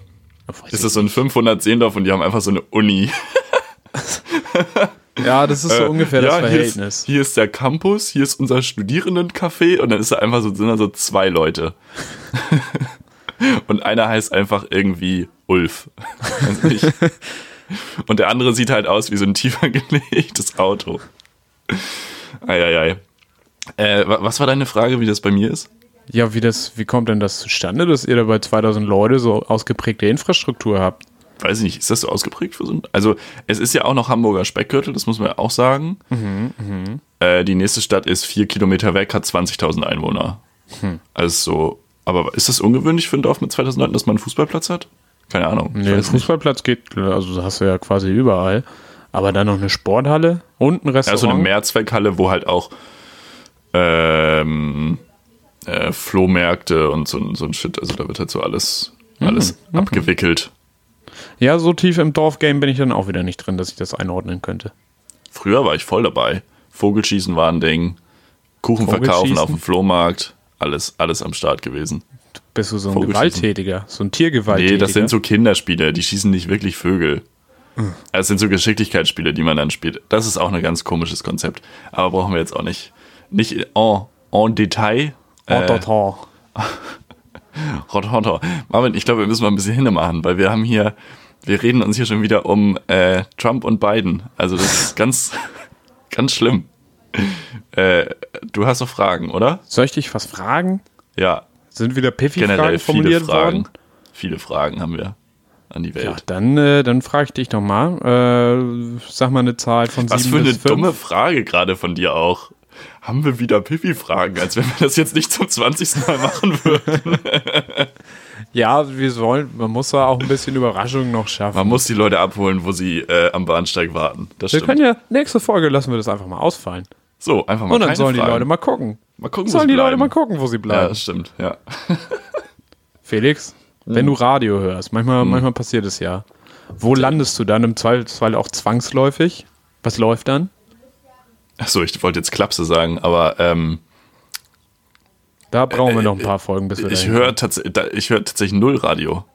Ist das so ein 500 Seendorf und die haben einfach so eine Uni? Ja, das ist so Äh, ungefähr das ja, hier Verhältnis. Ist, hier ist der Campus, hier ist unser Studierendencafé und dann ist da einfach so, sind da so zwei Leute. und einer heißt einfach irgendwie Ulf. Und der andere sieht halt aus wie so ein tiefer gelegtes Auto. Eieiei. Äh, wa- was war deine Frage, wie das bei mir ist? Ja, wie, das, wie kommt denn das zustande, dass ihr da bei 2000 Leute so ausgeprägte Infrastruktur habt? Weiß ich nicht, ist das so ausgeprägt für so ein. Also, es ist ja auch noch Hamburger Speckgürtel, das muss man ja auch sagen. Äh, die nächste Stadt ist vier Kilometer weg, hat 20.000 Einwohner. Also, so. Aber ist das ungewöhnlich für ein Dorf mit 2000 Leuten, dass man einen Fußballplatz hat? Keine Ahnung. Nee, nicht. Fußballplatz geht, also hast du ja quasi überall. Aber dann noch eine Sporthalle und ein Ja, Restaurant. so eine Mehrzweckhalle, wo halt auch ähm, äh, Flohmärkte und so, so ein Shit, also da wird halt so alles, alles abgewickelt. ja, so tief im Dorfgame bin ich dann auch wieder nicht drin, dass ich das einordnen könnte. Früher war ich voll dabei. Vogelschießen war ein Ding, Kuchen verkaufen auf dem Flohmarkt, alles, alles am Start gewesen. Bist du so ein. Gewalttätiger, so ein Tiergewalttätiger? Nee, das sind so Kinderspiele, die schießen nicht wirklich Vögel. Das sind so Geschicklichkeitsspiele, die man dann spielt. Das ist auch ein ganz komisches Konzept. Aber brauchen wir jetzt auch nicht. Nicht en, en Detail. Oh, Äh, total. Rototo. Marvin, ich glaube, wir müssen mal ein bisschen hinmachen, weil wir haben hier, wir reden uns hier schon wieder um äh, Trump und Biden. Also das ist ganz, ganz schlimm. Äh, du hast noch Fragen, oder? Soll ich dich was fragen? Ja, Sind wieder generell Piffy-Fragen viele formuliert Fragen. worden? Viele Fragen haben wir an die Ja, Welt. dann, äh, dann frage ich dich noch mal. Äh, sag mal eine Zahl von Was sieben für eine dumme Frage gerade von dir auch. Haben wir wieder Pipi-Fragen, als wenn wir das jetzt nicht zum 20. Mal machen würden. Ja, wir sollen, man muss da auch ein bisschen Überraschung noch schaffen. Man muss die Leute abholen, wo sie äh, am Bahnsteig warten. Das wir stimmt. können ja, nächste Folge lassen wir das einfach mal ausfallen. So, einfach mal Und dann sollen die Fragen. Leute mal gucken. Mal gucken, Sollen die Leute bleiben. mal gucken, wo sie Ja, bleiben. das stimmt, ja. Felix, wenn du Radio hörst, manchmal, manchmal passiert es ja. Wo landest du dann im Zweifelsfall auch zwangsläufig? Was läuft dann? Achso, ich wollte jetzt Klapse sagen, aber ähm, Da brauchen wir noch ein paar Folgen, bis wir Äh, ich höre tats hör tatsächlich null Radio.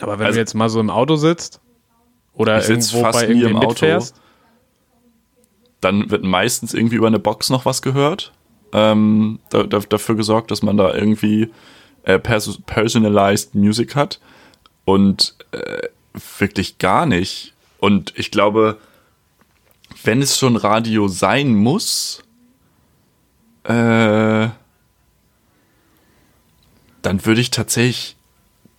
Aber wenn also- du jetzt mal so im Auto sitzt oder irgendwo fast bei irgendwie im Auto. mitfährst, Dann wird meistens irgendwie über eine Box noch was gehört. Ähm, da, da, dafür gesorgt, dass man da irgendwie äh, pers personalized Music hat. Und äh, wirklich gar nicht. Und ich glaube, wenn es schon Radio sein muss, äh, dann würde ich tatsächlich,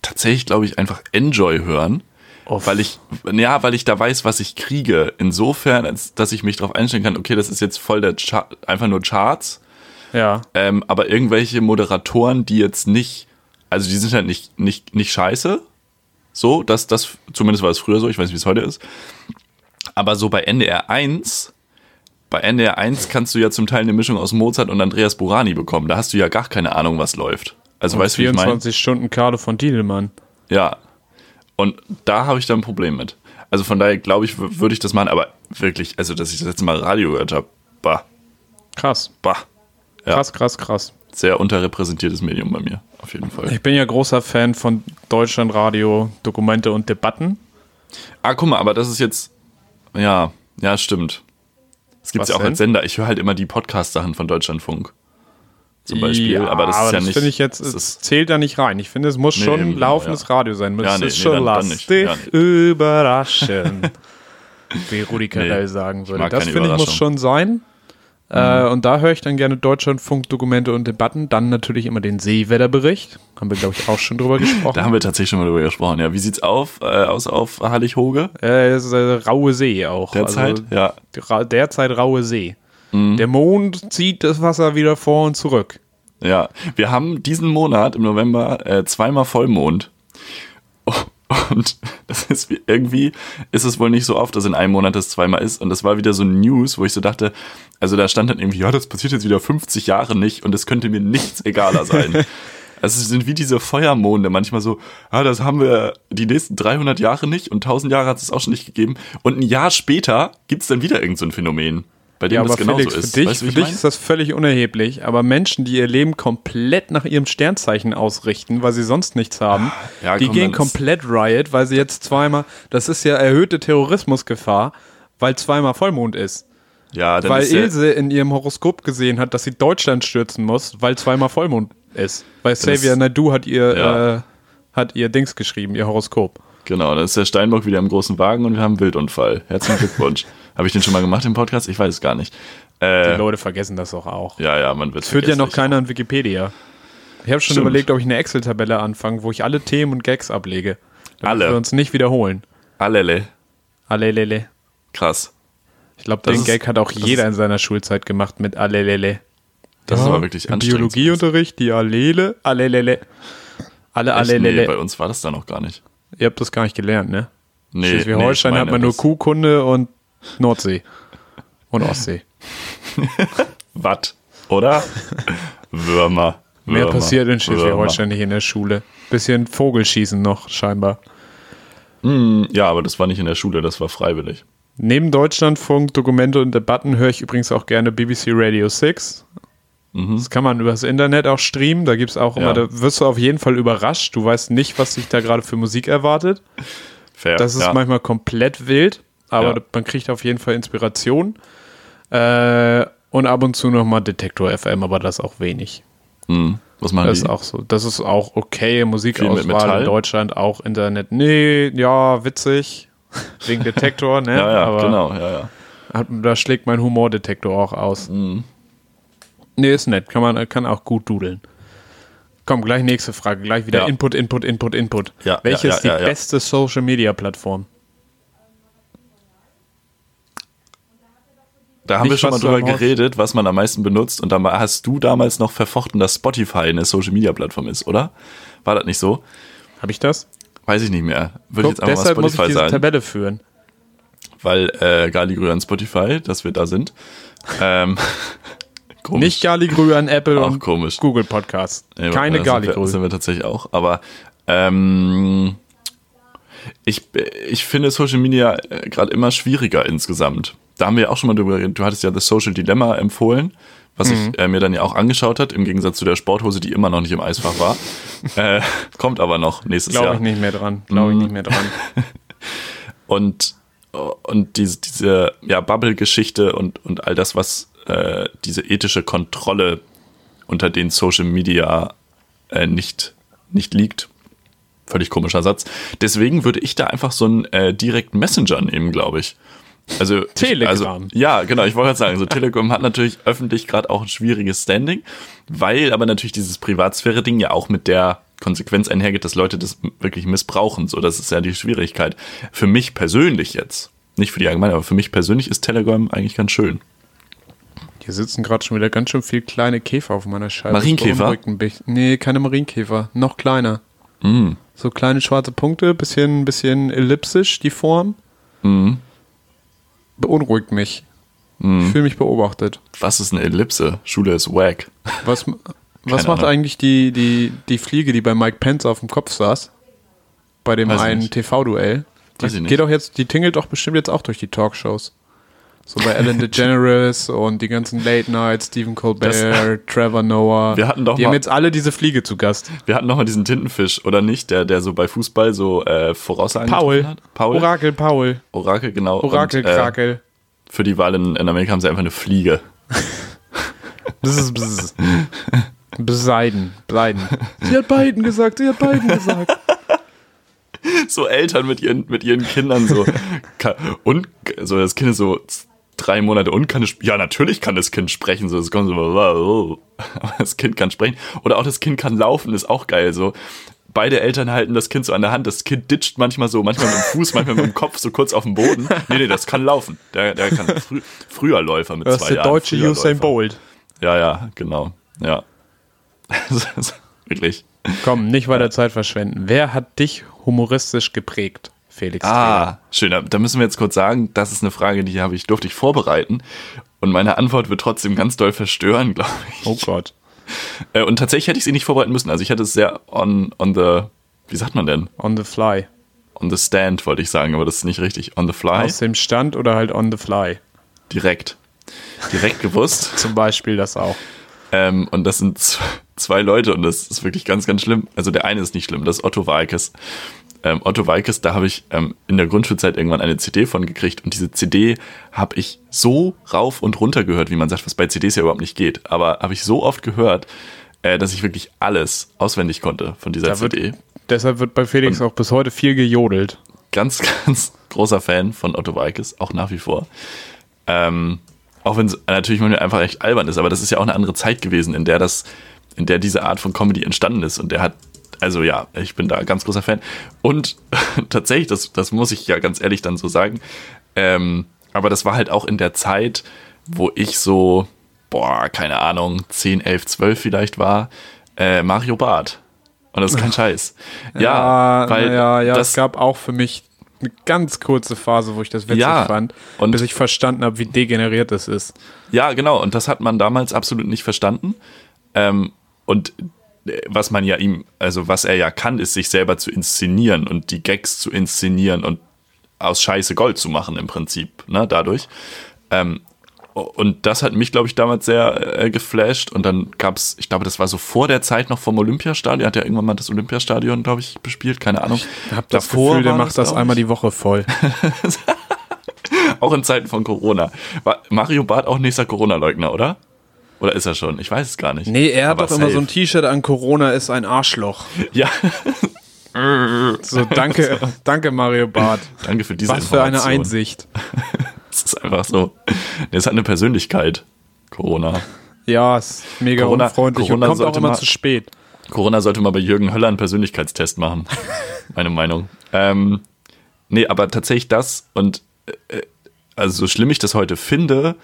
tatsächlich glaube ich, einfach Enjoy hören. Off. Weil ich, ja, weil ich da weiß, was ich kriege. Insofern, als dass ich mich darauf einstellen kann, okay, das ist jetzt voll der Char einfach nur Charts, ja, ähm, aber irgendwelche Moderatoren, die jetzt nicht, also die sind halt nicht, nicht, nicht scheiße. So, das, das, zumindest war es früher so, ich weiß nicht, wie es heute ist. Aber so bei NDR 1, bei NDR 1 kannst du ja zum Teil eine Mischung aus Mozart und Andreas Burani bekommen. Da hast du ja gar keine Ahnung, was läuft. Also weißt du, wie ich meine? 24 Stunden Karte von Tiedelmann. Ja. Und da habe ich dann ein Problem mit. Also von daher glaube ich, würde ich das machen, aber wirklich, also dass ich das letzte Mal Radio gehört habe, bah, Krass, bah. Ja. krass, krass, krass. Sehr unterrepräsentiertes Medium bei mir, auf jeden Fall. Ich bin ja großer Fan von Deutschlandradio, Dokumente und Debatten. Ah, guck mal, aber das ist jetzt, ja, ja, stimmt. Es gibt Was ja auch denn? als Sender, ich höre halt immer die Podcast-Sachen von Deutschlandfunk. Zum Beispiel, aber das ist ja nicht. finde ich jetzt, das es zählt da nicht rein. Ich finde, es muss Nee, schon eben, laufendes ja. Radio sein. Ja, Es nee, ist nee, schon dann- dann Ja, nee. überraschen. Wie Rudi Nee, sagen würde. Das finde ich muss schon sein. Äh, und da höre ich dann gerne Deutschlandfunk, Dokumente und Debatten. Dann natürlich immer den Seewetterbericht. Haben wir, glaube ich, auch schon drüber gesprochen. da haben wir tatsächlich schon mal drüber gesprochen. Ja, wie sieht's auf, äh, aus auf Hallig-Hoge äh, es ist, äh, raue See auch. derzeit? Also, ja. derzeit raue See. Mhm. Der Mond zieht das Wasser wieder vor und zurück. Ja, wir haben diesen Monat im November äh, zweimal Vollmond. Und das ist wie, irgendwie ist es wohl nicht so oft, dass in einem Monat das zweimal ist. Und das war wieder so ein News, wo ich so dachte, also da stand dann irgendwie, ja, das passiert jetzt wieder 50 Jahre nicht und es könnte mir nichts egaler sein. Also es sind wie diese Feuermonde, manchmal so, ah, das haben wir die nächsten 300 Jahre nicht und 1000 Jahre hat es auch schon nicht gegeben. Und ein Jahr später gibt es dann wieder irgendein so Phänomen, bei dem Ja, das aber genauso Felix, ist. für dich, weißt für ich dich mein? ist das völlig unerheblich, aber Menschen, die ihr Leben komplett nach ihrem Sternzeichen ausrichten, weil sie sonst nichts haben, Ja, die komm, gehen komplett riot, weil sie jetzt zweimal, das ist ja erhöhte Terrorismusgefahr, weil zweimal Vollmond ist. Ja, weil ist Ilse in ihrem Horoskop gesehen hat, dass sie Deutschland stürzen muss, weil zweimal Vollmond ist. Weil Xavier Naidu hat ihr, Ja. äh, hat ihr Dings geschrieben, ihr Horoskop. Genau, dann ist der Steinbock wieder im großen Wagen und wir haben einen Wildunfall. Herzlichen Glückwunsch. Habe ich den schon mal gemacht im Podcast? Ich weiß es gar nicht. Die Äh, Leute vergessen das doch auch. ja, ja, man wird Führt ja noch keiner an Wikipedia. Ich habe schon Stimmt. überlegt, ob ich eine Excel-Tabelle anfange, wo ich alle Themen und Gags ablege. Damit Alle. wir uns nicht wiederholen. Allele. Alelele. Krass. Ich glaube, den ist- Gag hat auch jeder in seiner Schulzeit gemacht mit Alelele. Das ist aber wirklich anstrengend. Biologieunterricht, die Alele, Alelele. Alle Echt? Nee, bei uns war das da noch gar nicht. Ihr habt das gar nicht gelernt, ne? Nee, Schleswig-Holstein nee, hat man nur Kuhkunde und Nordsee. Und Ostsee. Watt, oder? Würmer. Mehr Würmer, passiert in Schleswig-Holstein nicht in der Schule. Bisschen Vogelschießen noch, scheinbar. Würmer. Ja, aber das war nicht in der Schule, das war freiwillig. Neben Deutschlandfunk, Dokumente und Debatten höre ich übrigens auch gerne BBC Radio 6. Das kann man übers Internet auch streamen. Da gibt es auch immer, Ja. da wirst du auf jeden Fall überrascht. Du weißt nicht, was dich da gerade für Musik erwartet. Fair. Das ist ja. manchmal komplett wild, aber Ja. man kriegt auf jeden Fall Inspiration. Äh, und ab und zu nochmal Detektor FM, aber das auch wenig. Hm. Was machen Das die? ist auch so. Das ist auch okay. Musikauswahl in Deutschland, auch Internet. Nee, ja, witzig. Wegen Detektor, ne? ja, ja, aber genau, ja, ja. Hat, da schlägt mein Humordetektor auch aus. Mhm. Nee, ist nett. Kann man kann auch gut dudeln. Komm, gleich nächste Frage. Gleich wieder Ja. Input, Input, Input, Input. Ja, Welche ja, ist die beste Social Media Plattform? Da haben wir Nicht, schon mal drüber geredet, was man am meisten benutzt. Und da hast du damals noch verfochten, dass Spotify eine Social-Media-Plattform ist, oder? War das nicht so? Habe ich das? Weiß ich nicht mehr. Würde Guck, ich jetzt einfach deshalb mal muss ich Spotify diese sein. Tabelle führen. Weil äh, Galigrü an Spotify, dass wir da sind. Ähm, komisch. Nicht Galigrü an Apple Auch und komisch. Google Podcasts. Nee, Keine Galigrü. das sind wir tatsächlich auch. Aber ähm, ich, ich finde Social Media äh, gerade immer schwieriger insgesamt. Da haben wir ja auch schon mal drüber geredet. Du hattest ja das Social Dilemma empfohlen, was Mhm. ich äh, mir dann ja auch angeschaut hat, im Gegensatz zu der Sporthose, die immer noch nicht im Eisfach war. äh, kommt aber noch nächstes Glaube Jahr. ich nicht mehr dran. Glaube ich nicht mehr dran. und, und diese, diese ja, Bubble-Geschichte und, und all das, was äh, diese ethische Kontrolle unter den Social Media äh, nicht, nicht liegt. Völlig komischer Satz. Deswegen würde ich da einfach so einen äh, direkten Messenger nehmen, glaube ich. Also, Telegram. Also, ja, genau, ich wollte gerade sagen, so Telegram hat natürlich öffentlich gerade auch ein schwieriges Standing, weil aber natürlich dieses Privatsphäre-Ding ja auch mit der Konsequenz einhergeht, dass Leute das wirklich missbrauchen. So, das ist ja die Schwierigkeit. Für mich persönlich jetzt, nicht für die Allgemeine, aber für mich persönlich ist Telegram eigentlich ganz schön. Hier sitzen gerade schon wieder ganz schön viele kleine Käfer auf meiner Scheibe. Marienkäfer? Nee, keine Marienkäfer. Noch kleiner. Mm. So kleine schwarze Punkte, bisschen, bisschen ellipsisch, die Form. Mm. Beunruhigt mich. Mm. Ich fühle mich beobachtet. Was ist eine Ellipse? Schule ist wack. Was, was macht eigentlich die, die, die Fliege, die bei Mike Pence auf dem Kopf saß? Bei dem Weiß einen. TV-Duell? Die geht doch jetzt, die tingelt doch bestimmt jetzt auch durch die Talkshows. So bei Ellen DeGeneres und die ganzen Late Nights, Stephen Colbert, Trevor Noah. Wir hatten doch die mal- haben jetzt alle diese Fliege zu Gast. Wir hatten noch mal diesen Tintenfisch, oder nicht? Der, der so bei Fußball so äh, Voraussagen Paul. hat. Paul. Orakel Paul. Orakel, genau. Orakel Und, äh, Krakel. für die Wahl in, in Amerika haben sie einfach eine Fliege. Bzz, bzz. Beseiden. Beiden. Sie hat beiden gesagt, sie hat beiden gesagt. so Eltern mit ihren, mit ihren Kindern so. Und so das Kind ist so drei Monate und kann es, ja, natürlich kann das Kind sprechen. So, das kommt so, aber das Kind kann sprechen. Oder auch das Kind kann laufen, ist auch geil. So. Beide Eltern halten das Kind so an der Hand. Das Kind ditcht manchmal so, manchmal mit dem Fuß, manchmal mit dem Kopf so kurz auf dem Boden. Nee, nee, das kann laufen. Der, der kann frü früher Läufer mit Das zwei ist der Jahren. deutsche. Usain Bolt. Ja, ja, genau. Ja. Wirklich. Komm, nicht weiter Zeit verschwenden. Wer hat dich humoristisch geprägt, Felix? Träger? Ah, schön. Da- Da müssen wir jetzt kurz sagen, das ist eine Frage, die habe ich, durfte ich vorbereiten. Und meine Antwort wird trotzdem ganz doll verstören, glaube ich. Oh Gott. Äh, und tatsächlich hätte ich sie nicht vorbereiten müssen. Also ich hatte es sehr on, on the, wie sagt man denn? On the fly. On the stand, wollte ich sagen, aber das ist nicht richtig. On the fly. Aus dem Stand oder halt on the fly. Direkt. Direkt gewusst. Zum Beispiel das auch. Ähm, und das sind zwei Leute und das ist wirklich ganz, ganz schlimm. Also der eine ist nicht schlimm, das ist Otto Walkes. Ähm, Otto Walkes, da habe ich ähm, in der Grundschulzeit irgendwann eine CD von gekriegt und diese CD habe ich so rauf und runter gehört, wie man sagt, was bei CDs ja überhaupt nicht geht. Aber habe ich so oft gehört, äh, dass ich wirklich alles auswendig konnte von dieser Da CD. wird, deshalb wird bei Felix auch bis heute viel gejodelt. ganz, ganz großer Fan von Otto Walkes, auch nach wie vor. Ähm, auch wenn es natürlich manchmal einfach echt albern ist, aber das ist ja auch eine andere Zeit gewesen, in der das, in der diese Art von Comedy entstanden ist. Und der hat, also ja, ich bin da ganz großer Fan. Und tatsächlich, das, das muss ich ja ganz ehrlich dann so sagen, ähm, aber das war halt auch in der Zeit, wo ich so, boah, keine Ahnung, 10, 11, 12 vielleicht war, äh, Mario Barth. Und das ist kein Scheiß. Ja, weil ja, ja, das es gab auch für mich eine ganz kurze Phase, wo ich das witzig Ja, fand, und- bis ich verstanden habe, wie degeneriert das ist. Ja, genau. Und das hat man damals absolut nicht verstanden. Ähm, und was man ja ihm, also was er ja kann, ist sich selber zu inszenieren und die Gags zu inszenieren und aus Scheiße Gold zu machen im Prinzip, ne, dadurch. Ähm, und das hat mich, glaube ich, damals sehr äh, geflasht. Und dann gab's, ich glaube, das war so vor der Zeit noch vom Olympiastadion. Er hat ja irgendwann mal das Olympiastadion, glaube ich, bespielt, keine Ahnung. Ich habe das Gefühl, der macht das glaub einmal die Woche voll. Auch in Zeiten von Corona. War Mario Barth auch nächster Corona-Leugner, oder? Oder ist er schon? Ich weiß es gar nicht. Nee, er hat Aber doch immer safe. so ein T-Shirt an Corona ist ein Arschloch. Ja, So, danke, danke Mario Barth. danke für diese Was für eine. Einsicht. Es ist einfach so. Es hat eine Persönlichkeit, Corona. Ja, ist mega Corona- unfreundlich Corona und kommt auch immer mal- zu spät. Corona sollte mal bei Jürgen Höller einen Persönlichkeitstest machen. Meine Meinung. Ähm, nee, aber tatsächlich das und äh, also so schlimm ich das heute finde,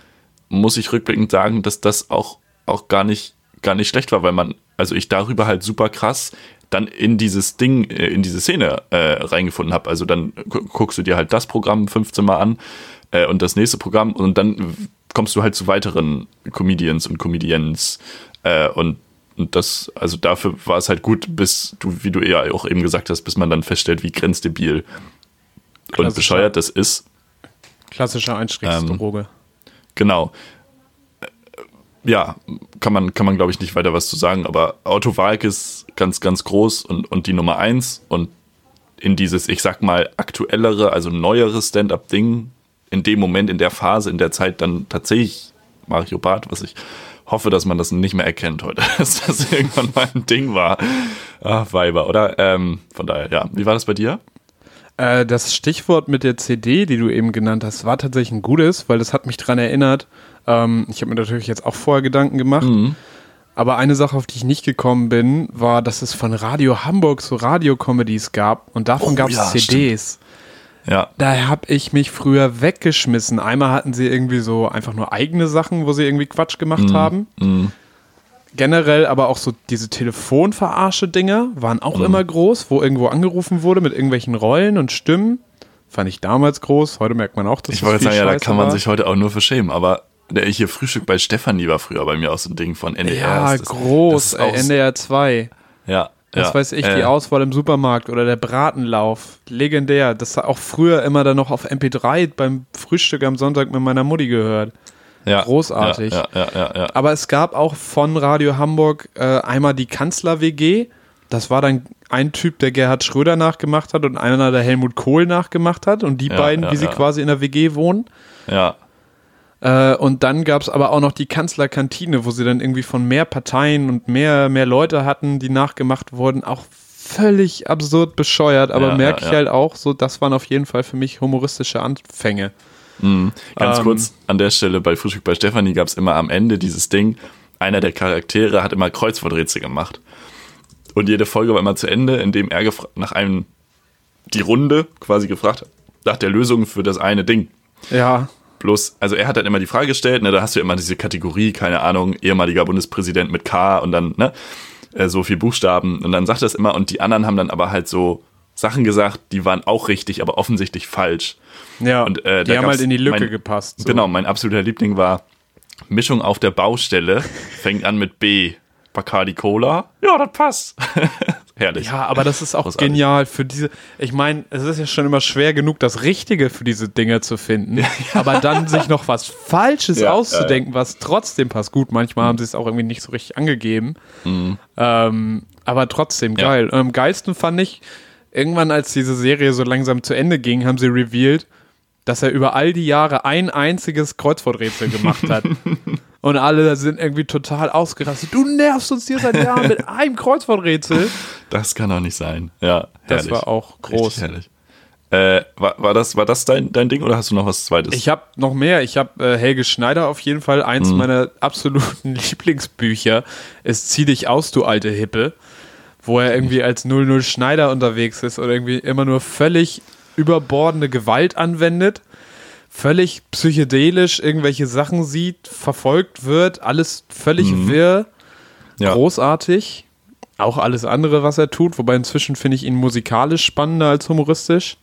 muss ich rückblickend sagen, dass das auch, auch gar nicht, gar nicht schlecht war, weil man, also ich darüber halt super krass dann in dieses Ding, äh, in diese Szene äh, reingefunden habe. Also dann gu- guckst du dir halt das Programm 15 Mal an äh, und das nächste Programm und dann kommst du halt zu weiteren Comedians und Comedians äh, und und das, also dafür war es halt gut, bis du, wie du ja auch eben gesagt hast, bis man dann feststellt, wie grenzdebil und bescheuert das ist. Klassischer Einstiegsdroge. Genau. Äh, Ja, kann man, kann man glaube ich nicht weiter was zu sagen, aber Otto Walkes ganz, ganz groß und, und die Nummer eins und in dieses, ich sag mal, aktuellere, also neuere Stand-up-Ding, in dem Moment, in der Phase, in der Zeit dann tatsächlich Mario Barth, was ich hoffe, dass man das nicht mehr erkennt heute, dass das irgendwann mal ein Ding war. Ah, Weiber, oder? Ähm, von daher, ja. Wie war das bei dir? Äh, das Stichwort mit der CD, die du eben genannt hast, war tatsächlich ein gutes, weil das hat mich dran erinnert. Ähm, ich habe mir natürlich jetzt auch vorher Gedanken gemacht. Mhm. Aber eine Sache, auf die ich nicht gekommen bin, war, dass es von Radio Hamburg so Radio-Comedies gab und davon Oh, gab es ja, CDs. Ja, Da habe ich mich früher weggeschmissen. Einmal hatten sie irgendwie so einfach nur eigene Sachen, wo sie irgendwie Quatsch gemacht haben. Generell aber auch so diese Telefonverarsche-Dinger waren auch immer groß, wo irgendwo angerufen wurde mit irgendwelchen Rollen und Stimmen. Fand ich damals groß. Heute merkt man auch, dass Ich das wollte sagen, ja, da kann man war. sich heute auch nur für schämen, aber der hier Frühstück bei Stefanie war früher bei mir auch so ein Ding von NDR. Ja, Das- das groß, auch- ey, NDR 2. Ja, Das ja, weiß ich, äh, die Auswahl im Supermarkt oder der Bratenlauf. Legendär. Das war auch früher immer dann noch auf MP3 beim Frühstück am Sonntag mit meiner Mutti gehört. Ja, großartig. Ja, ja. Aber es gab auch von Radio Hamburg äh, einmal die Kanzler-WG. Das war dann ein Typ, der Gerhard Schröder nachgemacht hat und einer, der Helmut Kohl nachgemacht hat. Und die beiden, wie sie quasi in der WG wohnen. ja. Äh, und dann gab es aber auch noch die Kanzlerkantine, wo sie dann irgendwie von mehr Parteien und mehr, mehr Leute hatten, die nachgemacht wurden. Auch völlig absurd bescheuert, aber merke ich halt auch, so das waren auf jeden Fall für mich humoristische Anfänge. Ganz Ähm, kurz an der Stelle bei Frühstück bei Stefanie gab es immer am Ende dieses Ding, einer der Charaktere hat immer Kreuzworträtsel gemacht. Und jede Folge war immer zu Ende, indem er nach einem, die Runde quasi gefragt hat, nach der Lösung für das eine Ding. Ja, Bloß, also er hat dann immer die Frage gestellt, ne, da hast du immer diese Kategorie, keine Ahnung, ehemaliger Bundespräsident mit K und dann, ne, äh, so viel Buchstaben. Und dann sagt er es immer und die anderen haben dann aber halt so Sachen gesagt, die waren auch richtig, aber offensichtlich falsch. ja. Und, äh, die da haben halt in die Lücke mein- gepasst. So. Genau, mein absoluter Liebling war Mischung auf der Baustelle, fängt an mit B. Bacardi Cola. Ja, das passt. Herrlich. Ja, aber das ist auch Großartig. genial für diese. Ich meine, es ist ja schon immer schwer genug, das Richtige für diese Dinge zu finden. Aber dann sich noch was Falsches Ja, auszudenken, was trotzdem passt. Gut, manchmal haben sie es auch irgendwie nicht so richtig angegeben. Ähm, aber trotzdem Mhm. Geil. Und am geilsten fand ich, irgendwann, als diese Serie so langsam zu Ende ging, haben sie revealed, dass er über all die Jahre ein einziges Kreuzworträtsel gemacht hat. Und alle sind irgendwie total ausgerastet. Du nervst uns hier seit Jahren mit einem Kreuzworträtsel. Das kann doch nicht sein. Ja, Das herrlich. war auch groß. herrlich. Äh, war, war das, war das dein, dein Ding oder hast du noch was Zweites? Ich habe noch mehr. Ich habe äh, Helge Schneider auf jeden Fall. Eins Mhm. meiner absoluten Lieblingsbücher ist Zieh dich aus, du alte Hippe. Wo er irgendwie als 00 Schneider unterwegs ist oder irgendwie immer nur völlig überbordende Gewalt anwendet. Völlig psychedelisch irgendwelche Sachen sieht, verfolgt wird, alles völlig wirr, Mhm. ja. großartig. Auch alles andere, was er tut, wobei inzwischen finde ich ihn musikalisch spannender als humoristisch.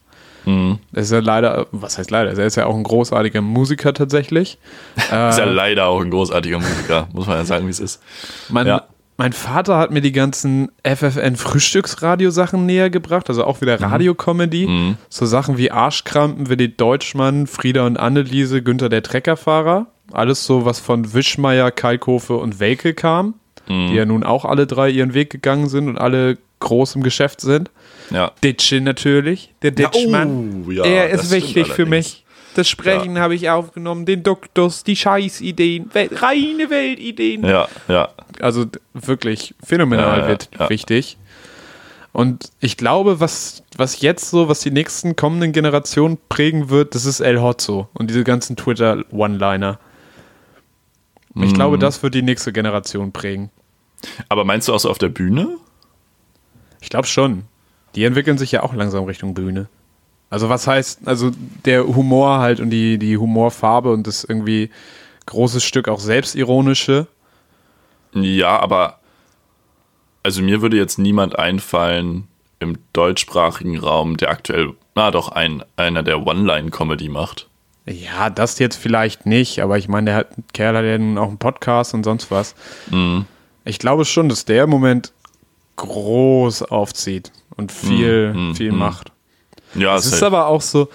Mhm. Er ist ja leider, was heißt leider? Er ist ja auch ein großartiger Musiker tatsächlich. Ist ja leider auch ein großartiger Musiker, muss man ja sagen, wie es ist. Mein, Ja. Mein Vater hat mir die ganzen FFN-Frühstücksradio-Sachen näher gebracht, also auch wieder Radiocomedy. So Sachen wie Arschkrampen, Willi Deutschmann, Frieda und Anneliese, Günther der Treckerfahrer. Alles so, was von Wischmeier, Kalkofe und Welke kam, die ja nun auch alle drei ihren Weg gegangen sind und alle groß im Geschäft sind. Ja. Ditsche natürlich, der Ja, Ditschmann. oh, ja, er ist wichtig für mich. Das Sprechen habe ich aufgenommen, den Duktus, die Scheißideen, Wel reine Weltideen. Ja, ja. Also wirklich phänomenal ja, wird ja. wichtig. Und ich glaube, was, was jetzt so, was die nächsten kommenden Generationen prägen wird, das ist El Hotzo und diese ganzen Twitter-One-Liner. Ich Mhm. glaube, das wird die nächste Generation prägen. Aber meinst du auch so auf der Bühne? Ich glaube schon. Die entwickeln sich ja auch langsam Richtung Bühne. Also was heißt, also der Humor halt und die, die Humorfarbe und das irgendwie großes Stück auch selbstironische. Ja, aber also mir würde jetzt niemand einfallen im deutschsprachigen Raum, der aktuell, na doch, ein, einer der One-Line-Comedy macht. Ja, das jetzt vielleicht nicht, aber ich meine, der hat, Kerl hat ja nun auch einen Podcast und sonst was. Mhm. Ich glaube schon, dass der im Moment groß aufzieht und viel, Mhm, viel mhm. macht. Ja, Es ist halt- aber auch so,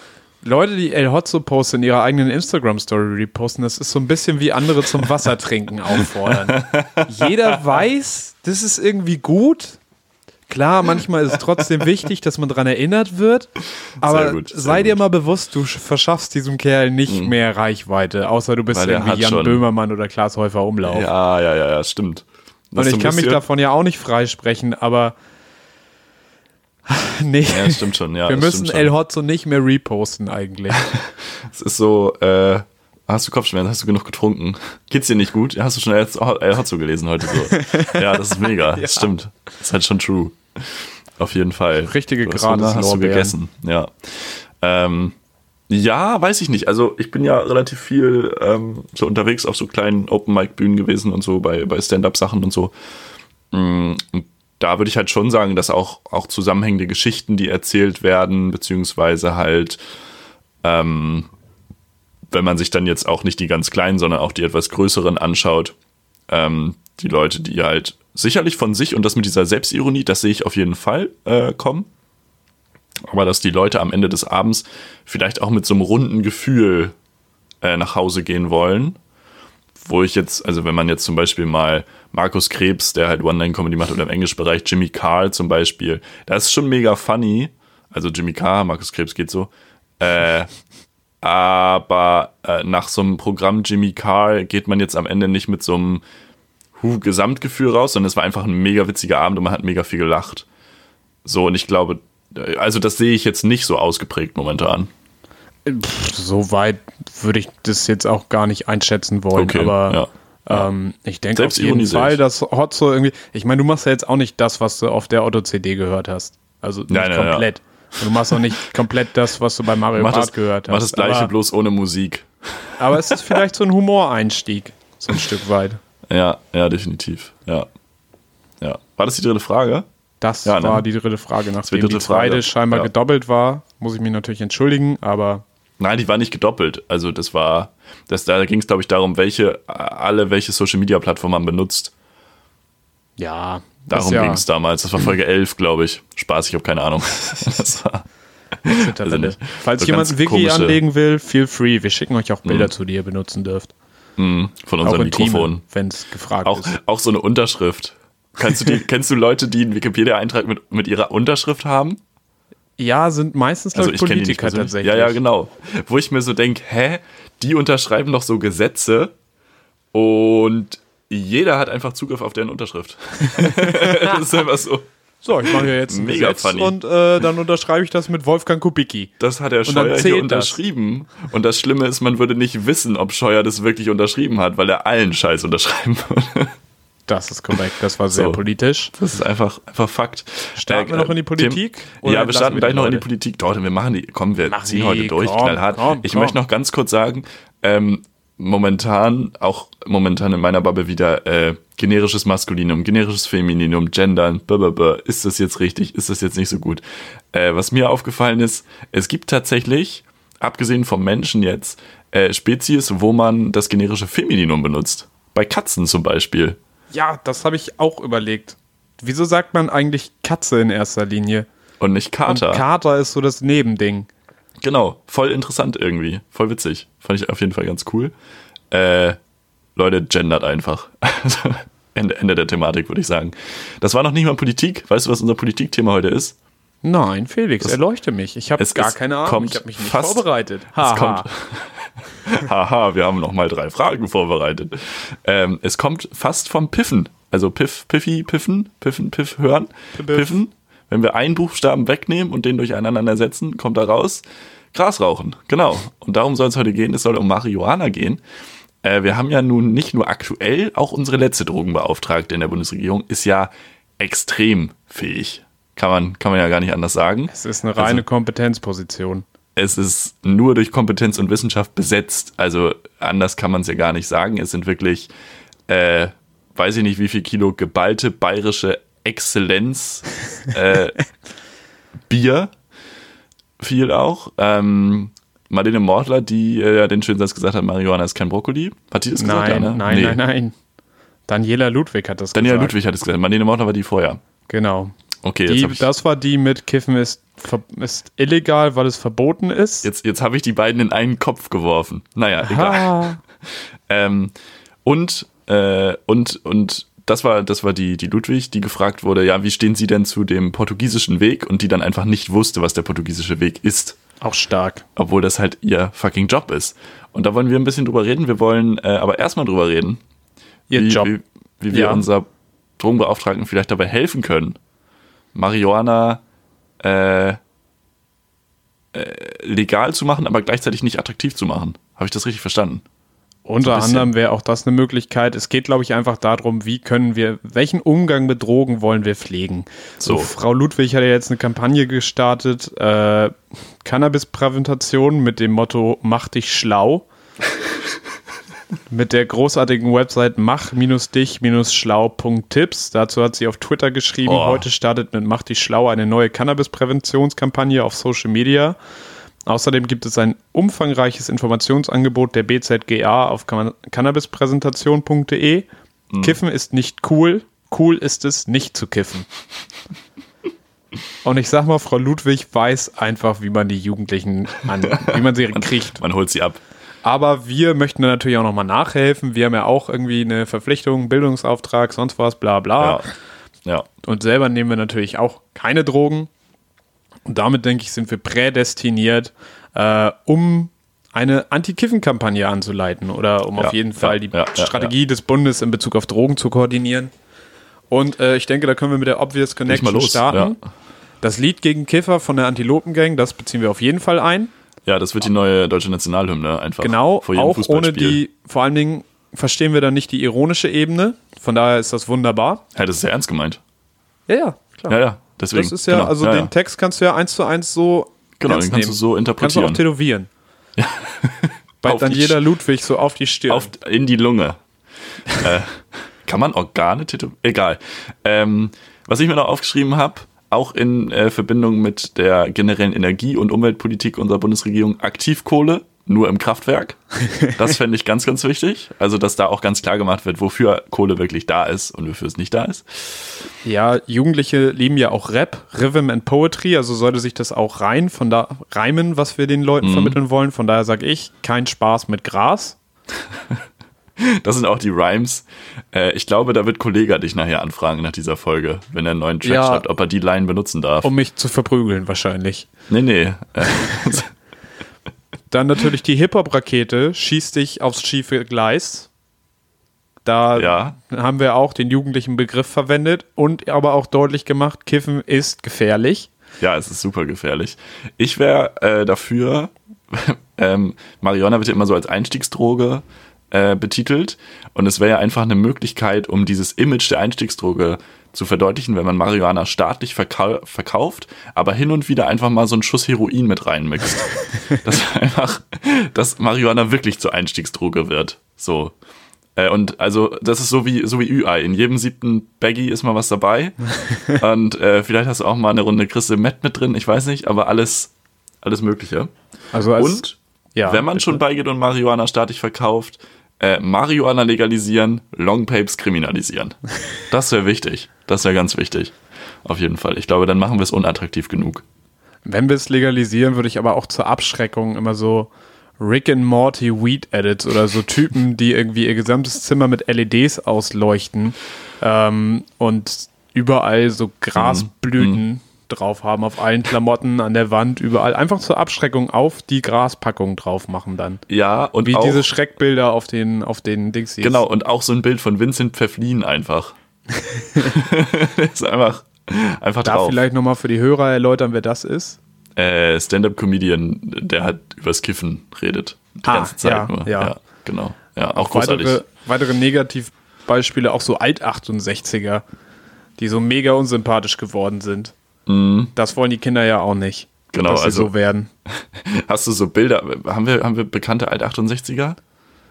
Leute, die El Hotzo posten in ihrer eigenen Instagram-Story reposten, das ist so ein bisschen wie andere zum Wassertrinken auffordern. Jeder weiß, das ist irgendwie gut. Klar, manchmal ist es trotzdem wichtig, dass man daran erinnert wird. Aber gut, sehr sei dir gut. mal bewusst, du verschaffst diesem Kerl nicht mehr Reichweite, außer du bist Weil irgendwie Jan schon- Böhmermann oder Klaas Häufer Umlauf. ja, ja, ja, ja, stimmt. Und ich kann mich davon ja auch nicht freisprechen, aber nee. Ja, stimmt schon, ja. Wir das müssen. El Hotzo nicht mehr reposten eigentlich. Es ist so, äh, hast du Kopfschmerzen, hast du genug getrunken? Geht's dir nicht gut? Ja, Hast du schon El Hotzo gelesen heute so? ja, das ist mega, das stimmt. Das ist halt schon true. Auf jeden Fall. Richtige Du hast hast du gegessen, ja. Ähm, ja, weiß ich nicht. Also ich bin ja relativ viel ähm, so unterwegs auf so kleinen Open-Mic-Bühnen gewesen und so bei, bei Stand-Up-Sachen und so. Mm, Und da würde ich halt schon sagen, dass auch, auch zusammenhängende Geschichten, die erzählt werden, beziehungsweise halt, ähm, wenn man sich dann jetzt auch nicht die ganz kleinen, sondern auch die etwas größeren anschaut, ähm, die Leute, die halt sicherlich von sich und das mit dieser Selbstironie, das sehe ich auf jeden Fall äh, kommen. Aber dass die Leute am Ende des Abends vielleicht auch mit so einem runden Gefühl äh, nach Hause gehen wollen. Wo ich jetzt, also wenn man jetzt zum Beispiel mal Markus Krebs, der halt One-Line-Comedy macht oder im Englischbereich, Jimmy Carr zum Beispiel, das ist schon mega funny. Also Jimmy Carr, Markus Krebs geht so. Äh, aber äh, nach so einem Programm Jimmy Carr geht man jetzt am Ende nicht mit so einem Hu Gesamtgefühl raus, sondern es war einfach ein mega witziger Abend und man hat mega viel gelacht. So, und ich glaube, äh, also das sehe ich jetzt nicht so ausgeprägt momentan. So weit würde ich das jetzt auch gar nicht einschätzen wollen, Okay, aber ähm, ich denke auf jeden Fall, dass Hotzo irgendwie, ich meine, du machst ja jetzt auch nicht das, was du auf der Otto-CD gehört hast. Also nicht Nein, nein, ja. komplett. Du machst auch nicht komplett das, was du bei Mario Mach Kart das, gehört hast. mach das gleiche, aber, bloß ohne Musik. aber es ist vielleicht so ein Humoreinstieg, so ein Stück weit. Ja, ja, definitiv. Ja. Ja. War das die dritte Frage? Das Ja, ne? war die dritte Frage, nachdem dritte die zweite Frage. scheinbar Ja. gedoppelt war. Muss ich mich natürlich entschuldigen, aber Nein, die war nicht gedoppelt. Also das war, das, da ging es, glaube ich, darum, welche, alle welche Social Media Plattform man benutzt. Ja. Darum ja, ging es damals. Das war Folge 11, glaube ich. Spaß, ich habe keine Ahnung. Das war, also nicht. Falls so jemand ein Wiki komische, anlegen will, feel free. Wir schicken euch auch Bilder mh. zu, die ihr benutzen dürft. Mh, von unserem Mikrofon. Wenn es gefragt auch, ist. Auch so eine Unterschrift. Kannst du die, kennst du Leute, die einen Wikipedia-Eintrag mit, mit ihrer Unterschrift haben? Ja, sind meistens also ich Politiker tatsächlich. Ja, ja, genau. Wo ich mir so denke, hä, die unterschreiben doch so Gesetze und jeder hat einfach Zugriff auf deren Unterschrift. das ist einfach so. So, ich mache hier jetzt ein Mega Gesetz funny. und äh, dann unterschreibe ich das mit Wolfgang Kubicki. Das hat der Scheuer hier unterschrieben. Das. Und das Schlimme ist, man würde nicht wissen, ob Scheuer das wirklich unterschrieben hat, weil er allen Scheiß unterschreiben würde. Das ist korrekt, das war sehr so, politisch. Das ist einfach, einfach Fakt. Starten äh, wir noch in die Politik? Dem, ja, wir starten gleich noch in die Politik. Dort, wir machen die, komm, wir Mach ziehen die, heute durch, komm, knallhart. Komm, ich komm. möchte noch ganz kurz sagen, ähm, momentan, auch momentan in meiner Bubble wieder äh, generisches Maskulinum, generisches Femininum, Gendern, blablabla. ist das jetzt richtig, ist das jetzt nicht so gut? Äh, was mir aufgefallen ist, es gibt tatsächlich, abgesehen vom Menschen jetzt, äh, Spezies, wo man das generische Femininum benutzt. Bei Katzen zum Beispiel. Ja, das habe ich auch überlegt. Wieso sagt man eigentlich Katze in erster Linie? Und nicht Kater. Und Kater ist so das Nebending. Genau, voll interessant irgendwie. Voll witzig. Fand ich auf jeden Fall ganz cool. Äh, Leute, gendert einfach. Ende, Ende der Thematik, würde ich sagen. Das war noch nicht mal Politik. Weißt du, was unser Politikthema heute ist? Nein, Felix, das, erleuchte mich. Ich habe gar keine Ahnung. Ich habe mich nicht fast, vorbereitet. Ha, es kommt, haha, wir haben noch mal drei Fragen vorbereitet. Ähm, es kommt fast vom Piffen. Also Piff, Piffy, Piffen, Piffen, Piff, hören. Piffen. Wenn wir einen Buchstaben wegnehmen und den durcheinander ersetzen, kommt da raus Gras rauchen. Genau. Und darum soll es heute gehen. Es soll um Marihuana gehen. Äh, wir haben ja nun nicht nur aktuell, auch unsere letzte Drogenbeauftragte in der Bundesregierung ist ja extrem fähig. Kann man, kann man ja gar nicht anders sagen. Es ist eine reine also, Kompetenzposition. Es ist nur durch Kompetenz und Wissenschaft besetzt. Also anders kann man es ja gar nicht sagen. Es sind wirklich, äh, weiß ich nicht, wie viel Kilo geballte bayerische Exzellenz äh, Bier. Viel auch. Ähm, Marlene Mortler, die äh, ja den schönen Satz gesagt hat, Marihuana ist kein Brokkoli. Hat die das gesagt? Nein, ja, ne? nein, nee. nein, nein. Daniela Ludwig hat das Daniela gesagt. Daniela Ludwig hat es gesagt. Marlene Mortler war die vorher. Genau. Okay, die, das war die mit Kiffen ist, ist illegal, weil es verboten ist. Jetzt, jetzt habe ich die beiden in einen Kopf geworfen. Naja, egal. ähm, und, äh, und, und das war, das war die, die Ludwig, die gefragt wurde, ja, wie stehen Sie denn zu dem portugiesischen Weg? Und die dann einfach nicht wusste, was der portugiesische Weg ist. Auch stark. Obwohl das halt ihr fucking Job ist. Und da wollen wir ein bisschen drüber reden. Wir wollen äh, aber erstmal drüber reden, ihr wie, Job. wie, wie wir ja. unser Drogenbeauftragten vielleicht dabei helfen können, Marihuana äh, äh, legal zu machen, aber gleichzeitig nicht attraktiv zu machen. Habe ich das richtig verstanden? Unter so anderem wäre auch das eine Möglichkeit. Es geht, glaube ich, einfach darum, wie können wir, welchen Umgang mit Drogen wollen wir pflegen. So, Frau Ludwig hat ja jetzt eine Kampagne gestartet, äh, Cannabis-Präventation mit dem Motto Mach dich schlau. mit der großartigen Website mach-dich-schlau.tipps. Dazu hat sie auf Twitter geschrieben, oh. heute startet mit Mach dich schlau eine neue Cannabis-Präventionskampagne auf Social Media. Außerdem gibt es ein umfangreiches Informationsangebot der BZGA auf cannabispräsentation.de. Mhm. Kiffen ist nicht cool, cool ist es, nicht zu kiffen. Und ich sag mal, Frau Ludwig weiß einfach, wie man die Jugendlichen an, wie man sie kriegt. Man holt sie ab. Aber wir möchten natürlich auch nochmal nachhelfen. Wir haben ja auch irgendwie eine Verpflichtung, Bildungsauftrag, sonst was, bla bla. Ja. ja. Und selber nehmen wir natürlich auch keine Drogen. Und damit, denke ich, sind wir prädestiniert, äh, um eine Anti-Kiffen-Kampagne anzuleiten oder um ja, auf jeden Fall die ja, Strategie des Bundes in Bezug auf Drogen zu koordinieren. Und äh, ich denke, da können wir mit der Obvious Connection los, starten. Das Lied gegen Kiffer von der Antilopengang, das beziehen wir auf jeden Fall ein. Ja, das wird die neue deutsche Nationalhymne einfach. Genau, auch ohne die, vor allen Dingen verstehen wir dann nicht die ironische Ebene. Von daher ist das wunderbar. Ja, das ist sehr ernst gemeint. Ja, ja, klar. Ja, ja. Deswegen, das ist ja, genau, also ja, den ja. Text kannst du ja eins zu eins so. Genau, den kannst nehmen. du so interpretieren. Kannst du auch tätowieren. Ja. Bei dann jeder Ludwig so auf die Stirn. Auf, in die Lunge. äh, kann man Organe tätowieren? Egal. Ähm, was ich mir noch aufgeschrieben habe, auch in äh, Verbindung mit der generellen Energie- und Umweltpolitik unserer Bundesregierung, Aktivkohle nur im Kraftwerk. Das fände ich ganz, ganz wichtig. Also, dass da auch ganz klar gemacht wird, wofür Kohle wirklich da ist und wofür es nicht da ist. Ja, Jugendliche lieben ja auch Rap, Rhythm and Poetry, also sollte sich das auch rein von da reimen, was wir den Leuten mhm. vermitteln wollen. Von daher sage ich, kein Spaß mit Gras. Das sind auch die Rhymes. Äh, ich glaube, da wird Kollege dich nachher anfragen nach dieser Folge, wenn er einen neuen Track ja, schreibt, ob er die Line benutzen darf. Um mich zu verprügeln, wahrscheinlich. Nee, nee. Dann natürlich die Hip-Hop-Rakete schießt dich aufs schiefe Gleis. Da ja. haben wir auch den jugendlichen Begriff verwendet und aber auch deutlich gemacht, Kiffen ist gefährlich. Ja, es ist super gefährlich. Ich wäre äh, dafür, ähm, Marihuana wird ja immer so als Einstiegsdroge äh, betitelt. Und es wäre ja einfach eine Möglichkeit, um dieses Image der Einstiegsdroge zu verdeutlichen, wenn man Marihuana staatlich verkau verkauft, aber hin und wieder einfach mal so einen Schuss Heroin mit reinmixt. dass einfach, dass Marihuana wirklich zur Einstiegsdroge wird. So. Äh, und also, das ist so wie, so wie Ü-Ei. In jedem siebten Baggy ist mal was dabei. und äh, vielleicht hast du auch mal eine Runde Christe Met mit drin, ich weiß nicht, aber alles, alles Mögliche. Also als, und ja, wenn man bitte. schon beigeht und Marihuana staatlich verkauft, äh, Marihuana legalisieren, Longpapes kriminalisieren. Das wäre wichtig. Das wäre ganz wichtig. Auf jeden Fall. Ich glaube, dann machen wir es unattraktiv genug. Wenn wir es legalisieren, würde ich aber auch zur Abschreckung immer so Rick and Morty Weed Edits oder so Typen, die irgendwie ihr gesamtes Zimmer mit LEDs ausleuchten ähm, und überall so Grasblüten mm, drauf haben, auf allen Klamotten, an der Wand, überall. Einfach zur Abschreckung auf die Graspackung drauf machen dann. Ja, und Wie auch, diese Schreckbilder auf den, auf den Dings Genau, und auch so ein Bild von Vincent Pfefflin einfach. ist einfach, einfach Darf drauf. vielleicht nochmal für die Hörer erläutern, wer das ist? Äh, Stand-Up-Comedian, der halt übers Kiffen redet. Die ah, ganze Zeit ja, nur. Ja. ja, genau. Ja, auch großartig. Weitere, weitere Negativbeispiele, auch so Alt-68er, die so mega unsympathisch geworden sind. Mhm. Das wollen die Kinder ja auch nicht. Genau, dass sie also, so werden. Hast du so Bilder? Haben wir, haben wir bekannte Alt-68er?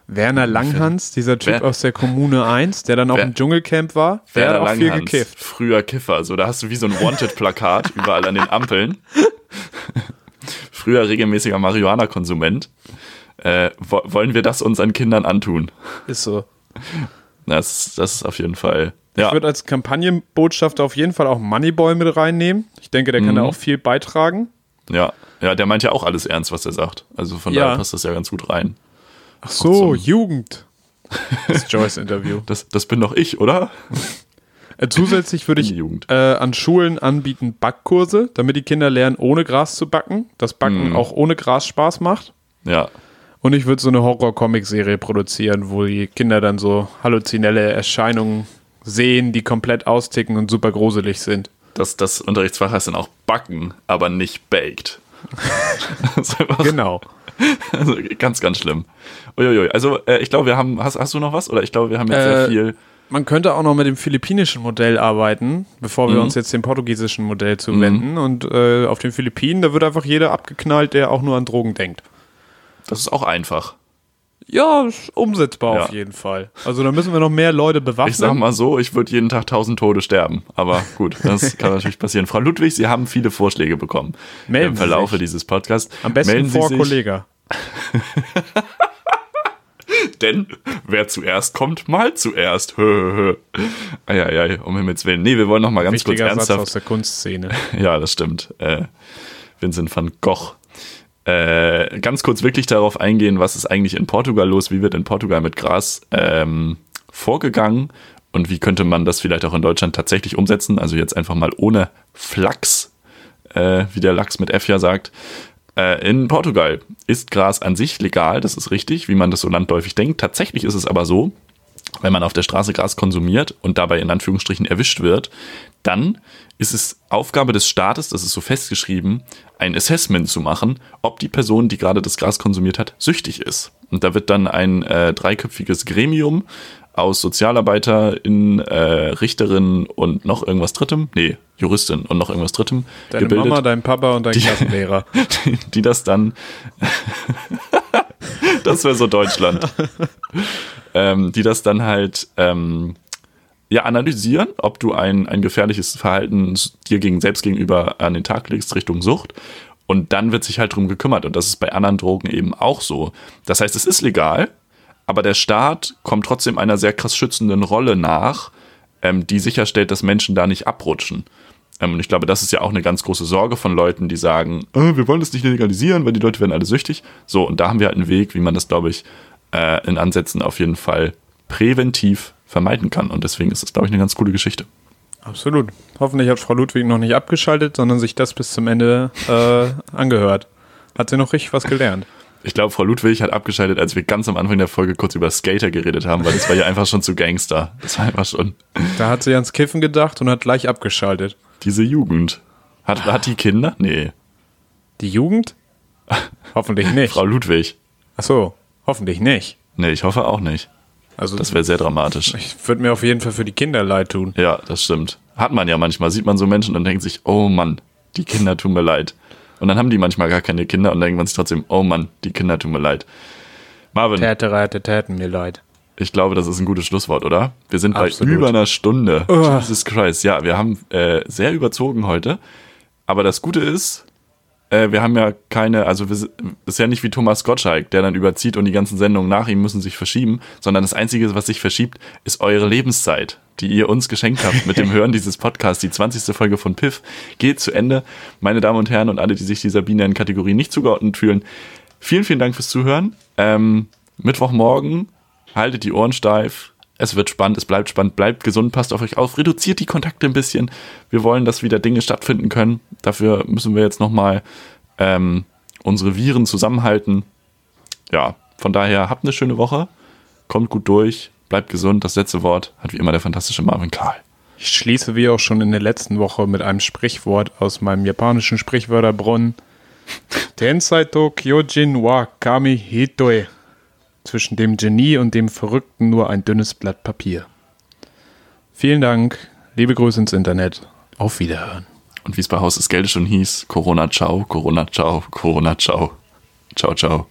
Werner Langhans, dieser Typ Wer, aus der Kommune 1, der dann auch Wer, im Dschungelcamp war, der Werner hat auch Langhans, viel gekifft. Früher Kiffer, so da hast du wie so ein Wanted-Plakat überall an den Ampeln. Früher regelmäßiger Marihuana-Konsument. Äh, wollen wir das unseren Kindern antun? Ist so. Das, das ist auf jeden Fall ja. Ich würde als Kampagnenbotschafter auf jeden Fall auch Moneyboy mit reinnehmen. Ich denke, der kann mhm. da auch viel beitragen. Ja, ja, der meint ja auch alles ernst, was er sagt. Also von ja. daher passt das ja ganz gut rein. Ach so, Jugend. Das Joyce-Interview. Das, das bin doch ich, oder? Äh, zusätzlich würde ich äh, an Schulen anbieten Backkurse, damit die Kinder lernen, ohne Gras zu backen. Das Backen mm. auch ohne Gras Spaß macht. Ja. Und ich würde so eine Horror-Comic-Serie produzieren, wo die Kinder dann so halluzinelle Erscheinungen sehen, die komplett austicken und super gruselig sind. Das, das Unterrichtsfach heißt dann auch Backen, aber nicht Baked. genau. Also ganz, ganz schlimm. Uiuiui. Also äh, ich glaube, wir haben, hast, hast du noch was? Oder ich glaube, wir haben jetzt äh, sehr viel. Man könnte auch noch mit dem philippinischen Modell arbeiten, bevor wir mhm. uns jetzt dem portugiesischen Modell zuwenden. Mhm. Und äh, auf den Philippinen, da wird einfach jeder abgeknallt, der auch nur an Drogen denkt. Das ist auch einfach. Ja, umsetzbar ja. auf jeden Fall. Also da müssen wir noch mehr Leute bewaffnen. Ich sag mal so, ich würde jeden Tag tausend Tode sterben. Aber gut, das kann natürlich passieren. Frau Ludwig, Sie haben viele Vorschläge bekommen Melden im Verlaufe dieses Podcasts. Am besten Melden vor Kollege. Denn wer zuerst kommt, mal zuerst. Eieiei, um Himmels Willen. Nee, wir wollen noch mal ganz Wichtiger kurz ernsthaft. Satz aus der Kunstszene. ja, das stimmt. Äh, Vincent van Gogh äh, ganz kurz wirklich darauf eingehen, was ist eigentlich in Portugal los, wie wird in Portugal mit Gras ähm, vorgegangen und wie könnte man das vielleicht auch in Deutschland tatsächlich umsetzen. Also jetzt einfach mal ohne Flachs, äh, wie der Lachs mit F ja sagt. Äh, in Portugal ist Gras an sich legal, das ist richtig, wie man das so landläufig denkt. Tatsächlich ist es aber so, wenn man auf der Straße Gras konsumiert und dabei in Anführungsstrichen erwischt wird, dann ist es Aufgabe des Staates, das ist so festgeschrieben, ein Assessment zu machen, ob die Person, die gerade das Gras konsumiert hat, süchtig ist. Und da wird dann ein äh, dreiköpfiges Gremium aus SozialarbeiterInnen, äh, Richterin und noch irgendwas Drittem, nee, Juristin und noch irgendwas Drittem Deine gebildet. Mama, dein Papa und dein die, Klassenlehrer. Die, die das dann, das wäre so Deutschland, ähm, die das dann halt ähm, ja, analysieren, ob du ein, ein gefährliches Verhalten dir gegen, selbst gegenüber an den Tag legst Richtung Sucht Und dann wird sich halt drum gekümmert. Und das ist bei anderen Drogen eben auch so. Das heißt, es ist legal, aber der Staat kommt trotzdem einer sehr krass schützenden Rolle nach, ähm, die sicherstellt, dass Menschen da nicht abrutschen. Ähm, und ich glaube, das ist ja auch eine ganz große Sorge von Leuten, die sagen, äh, wir wollen das nicht legalisieren, weil die Leute werden alle süchtig. So, und da haben wir halt einen Weg, wie man das, glaube ich, äh, in Ansätzen auf jeden Fall präventiv vermeiden kann. Und deswegen ist das, glaube ich, eine ganz coole Geschichte. Absolut. Hoffentlich hat Frau Ludwig noch nicht abgeschaltet, sondern sich das bis zum Ende äh, angehört. Hat sie noch richtig was gelernt. Ich glaube, Frau Ludwig hat abgeschaltet, als wir ganz am Anfang der Folge kurz über Skater geredet haben, weil das war ja einfach schon zu Gangster. Das war einfach schon. Da hat sie ans Kiffen gedacht und hat gleich abgeschaltet. Diese Jugend. Hat, hat die Kinder? Nee. Die Jugend? Hoffentlich nicht. Frau Ludwig. Ach so, hoffentlich nicht. Nee, ich hoffe auch nicht. Also Das wäre sehr dramatisch. ich würde mir auf jeden Fall für die Kinder leid tun. Ja, das stimmt. Hat man ja manchmal. Sieht man so Menschen und denkt sich, oh Mann, die Kinder tun mir leid. Und dann haben die manchmal gar keine Kinder und denkt man sich trotzdem, oh Mann, die Kinder tun mir leid. Marvin, Täte, Räte, täten mir leid. ich glaube, das ist ein gutes Schlusswort, oder? Wir sind Absolut. bei über einer Stunde. Uah. Jesus Christ. Ja, wir haben äh, sehr überzogen heute. Aber das Gute ist, äh, wir haben ja keine, also wir, ist ja nicht wie Thomas Gottschalk, der dann überzieht und die ganzen Sendungen nach ihm müssen sich verschieben, sondern das Einzige, was sich verschiebt, ist eure Lebenszeit, die ihr uns geschenkt habt mit dem Hören dieses Podcasts. Die 20. Folge von Piff geht zu Ende. Meine Damen und Herren und alle, die sich dieser binären Kategorie nicht zugeordnet fühlen, vielen, vielen Dank fürs Zuhören. Ähm, Mittwochmorgen, haltet die Ohren steif. Es wird spannend, es bleibt spannend, bleibt gesund, passt auf euch auf, reduziert die Kontakte ein bisschen. Wir wollen, dass wieder Dinge stattfinden können. Dafür müssen wir jetzt nochmal ähm, unsere Viren zusammenhalten. Ja, von daher habt eine schöne Woche, kommt gut durch, bleibt gesund. Das letzte Wort hat wie immer der fantastische Marvin Karl. Ich schließe wie auch schon in der letzten Woche mit einem Sprichwort aus meinem japanischen Sprichwörterbrunnen. Tensai to Kyojin wa Kami Hitoe. Zwischen dem Genie und dem Verrückten nur ein dünnes Blatt Papier. Vielen Dank, liebe Grüße ins Internet. Auf Wiederhören. Und wie es bei Haus des Geldes schon hieß, Corona ciao, Corona ciao, Corona ciao. Ciao, ciao.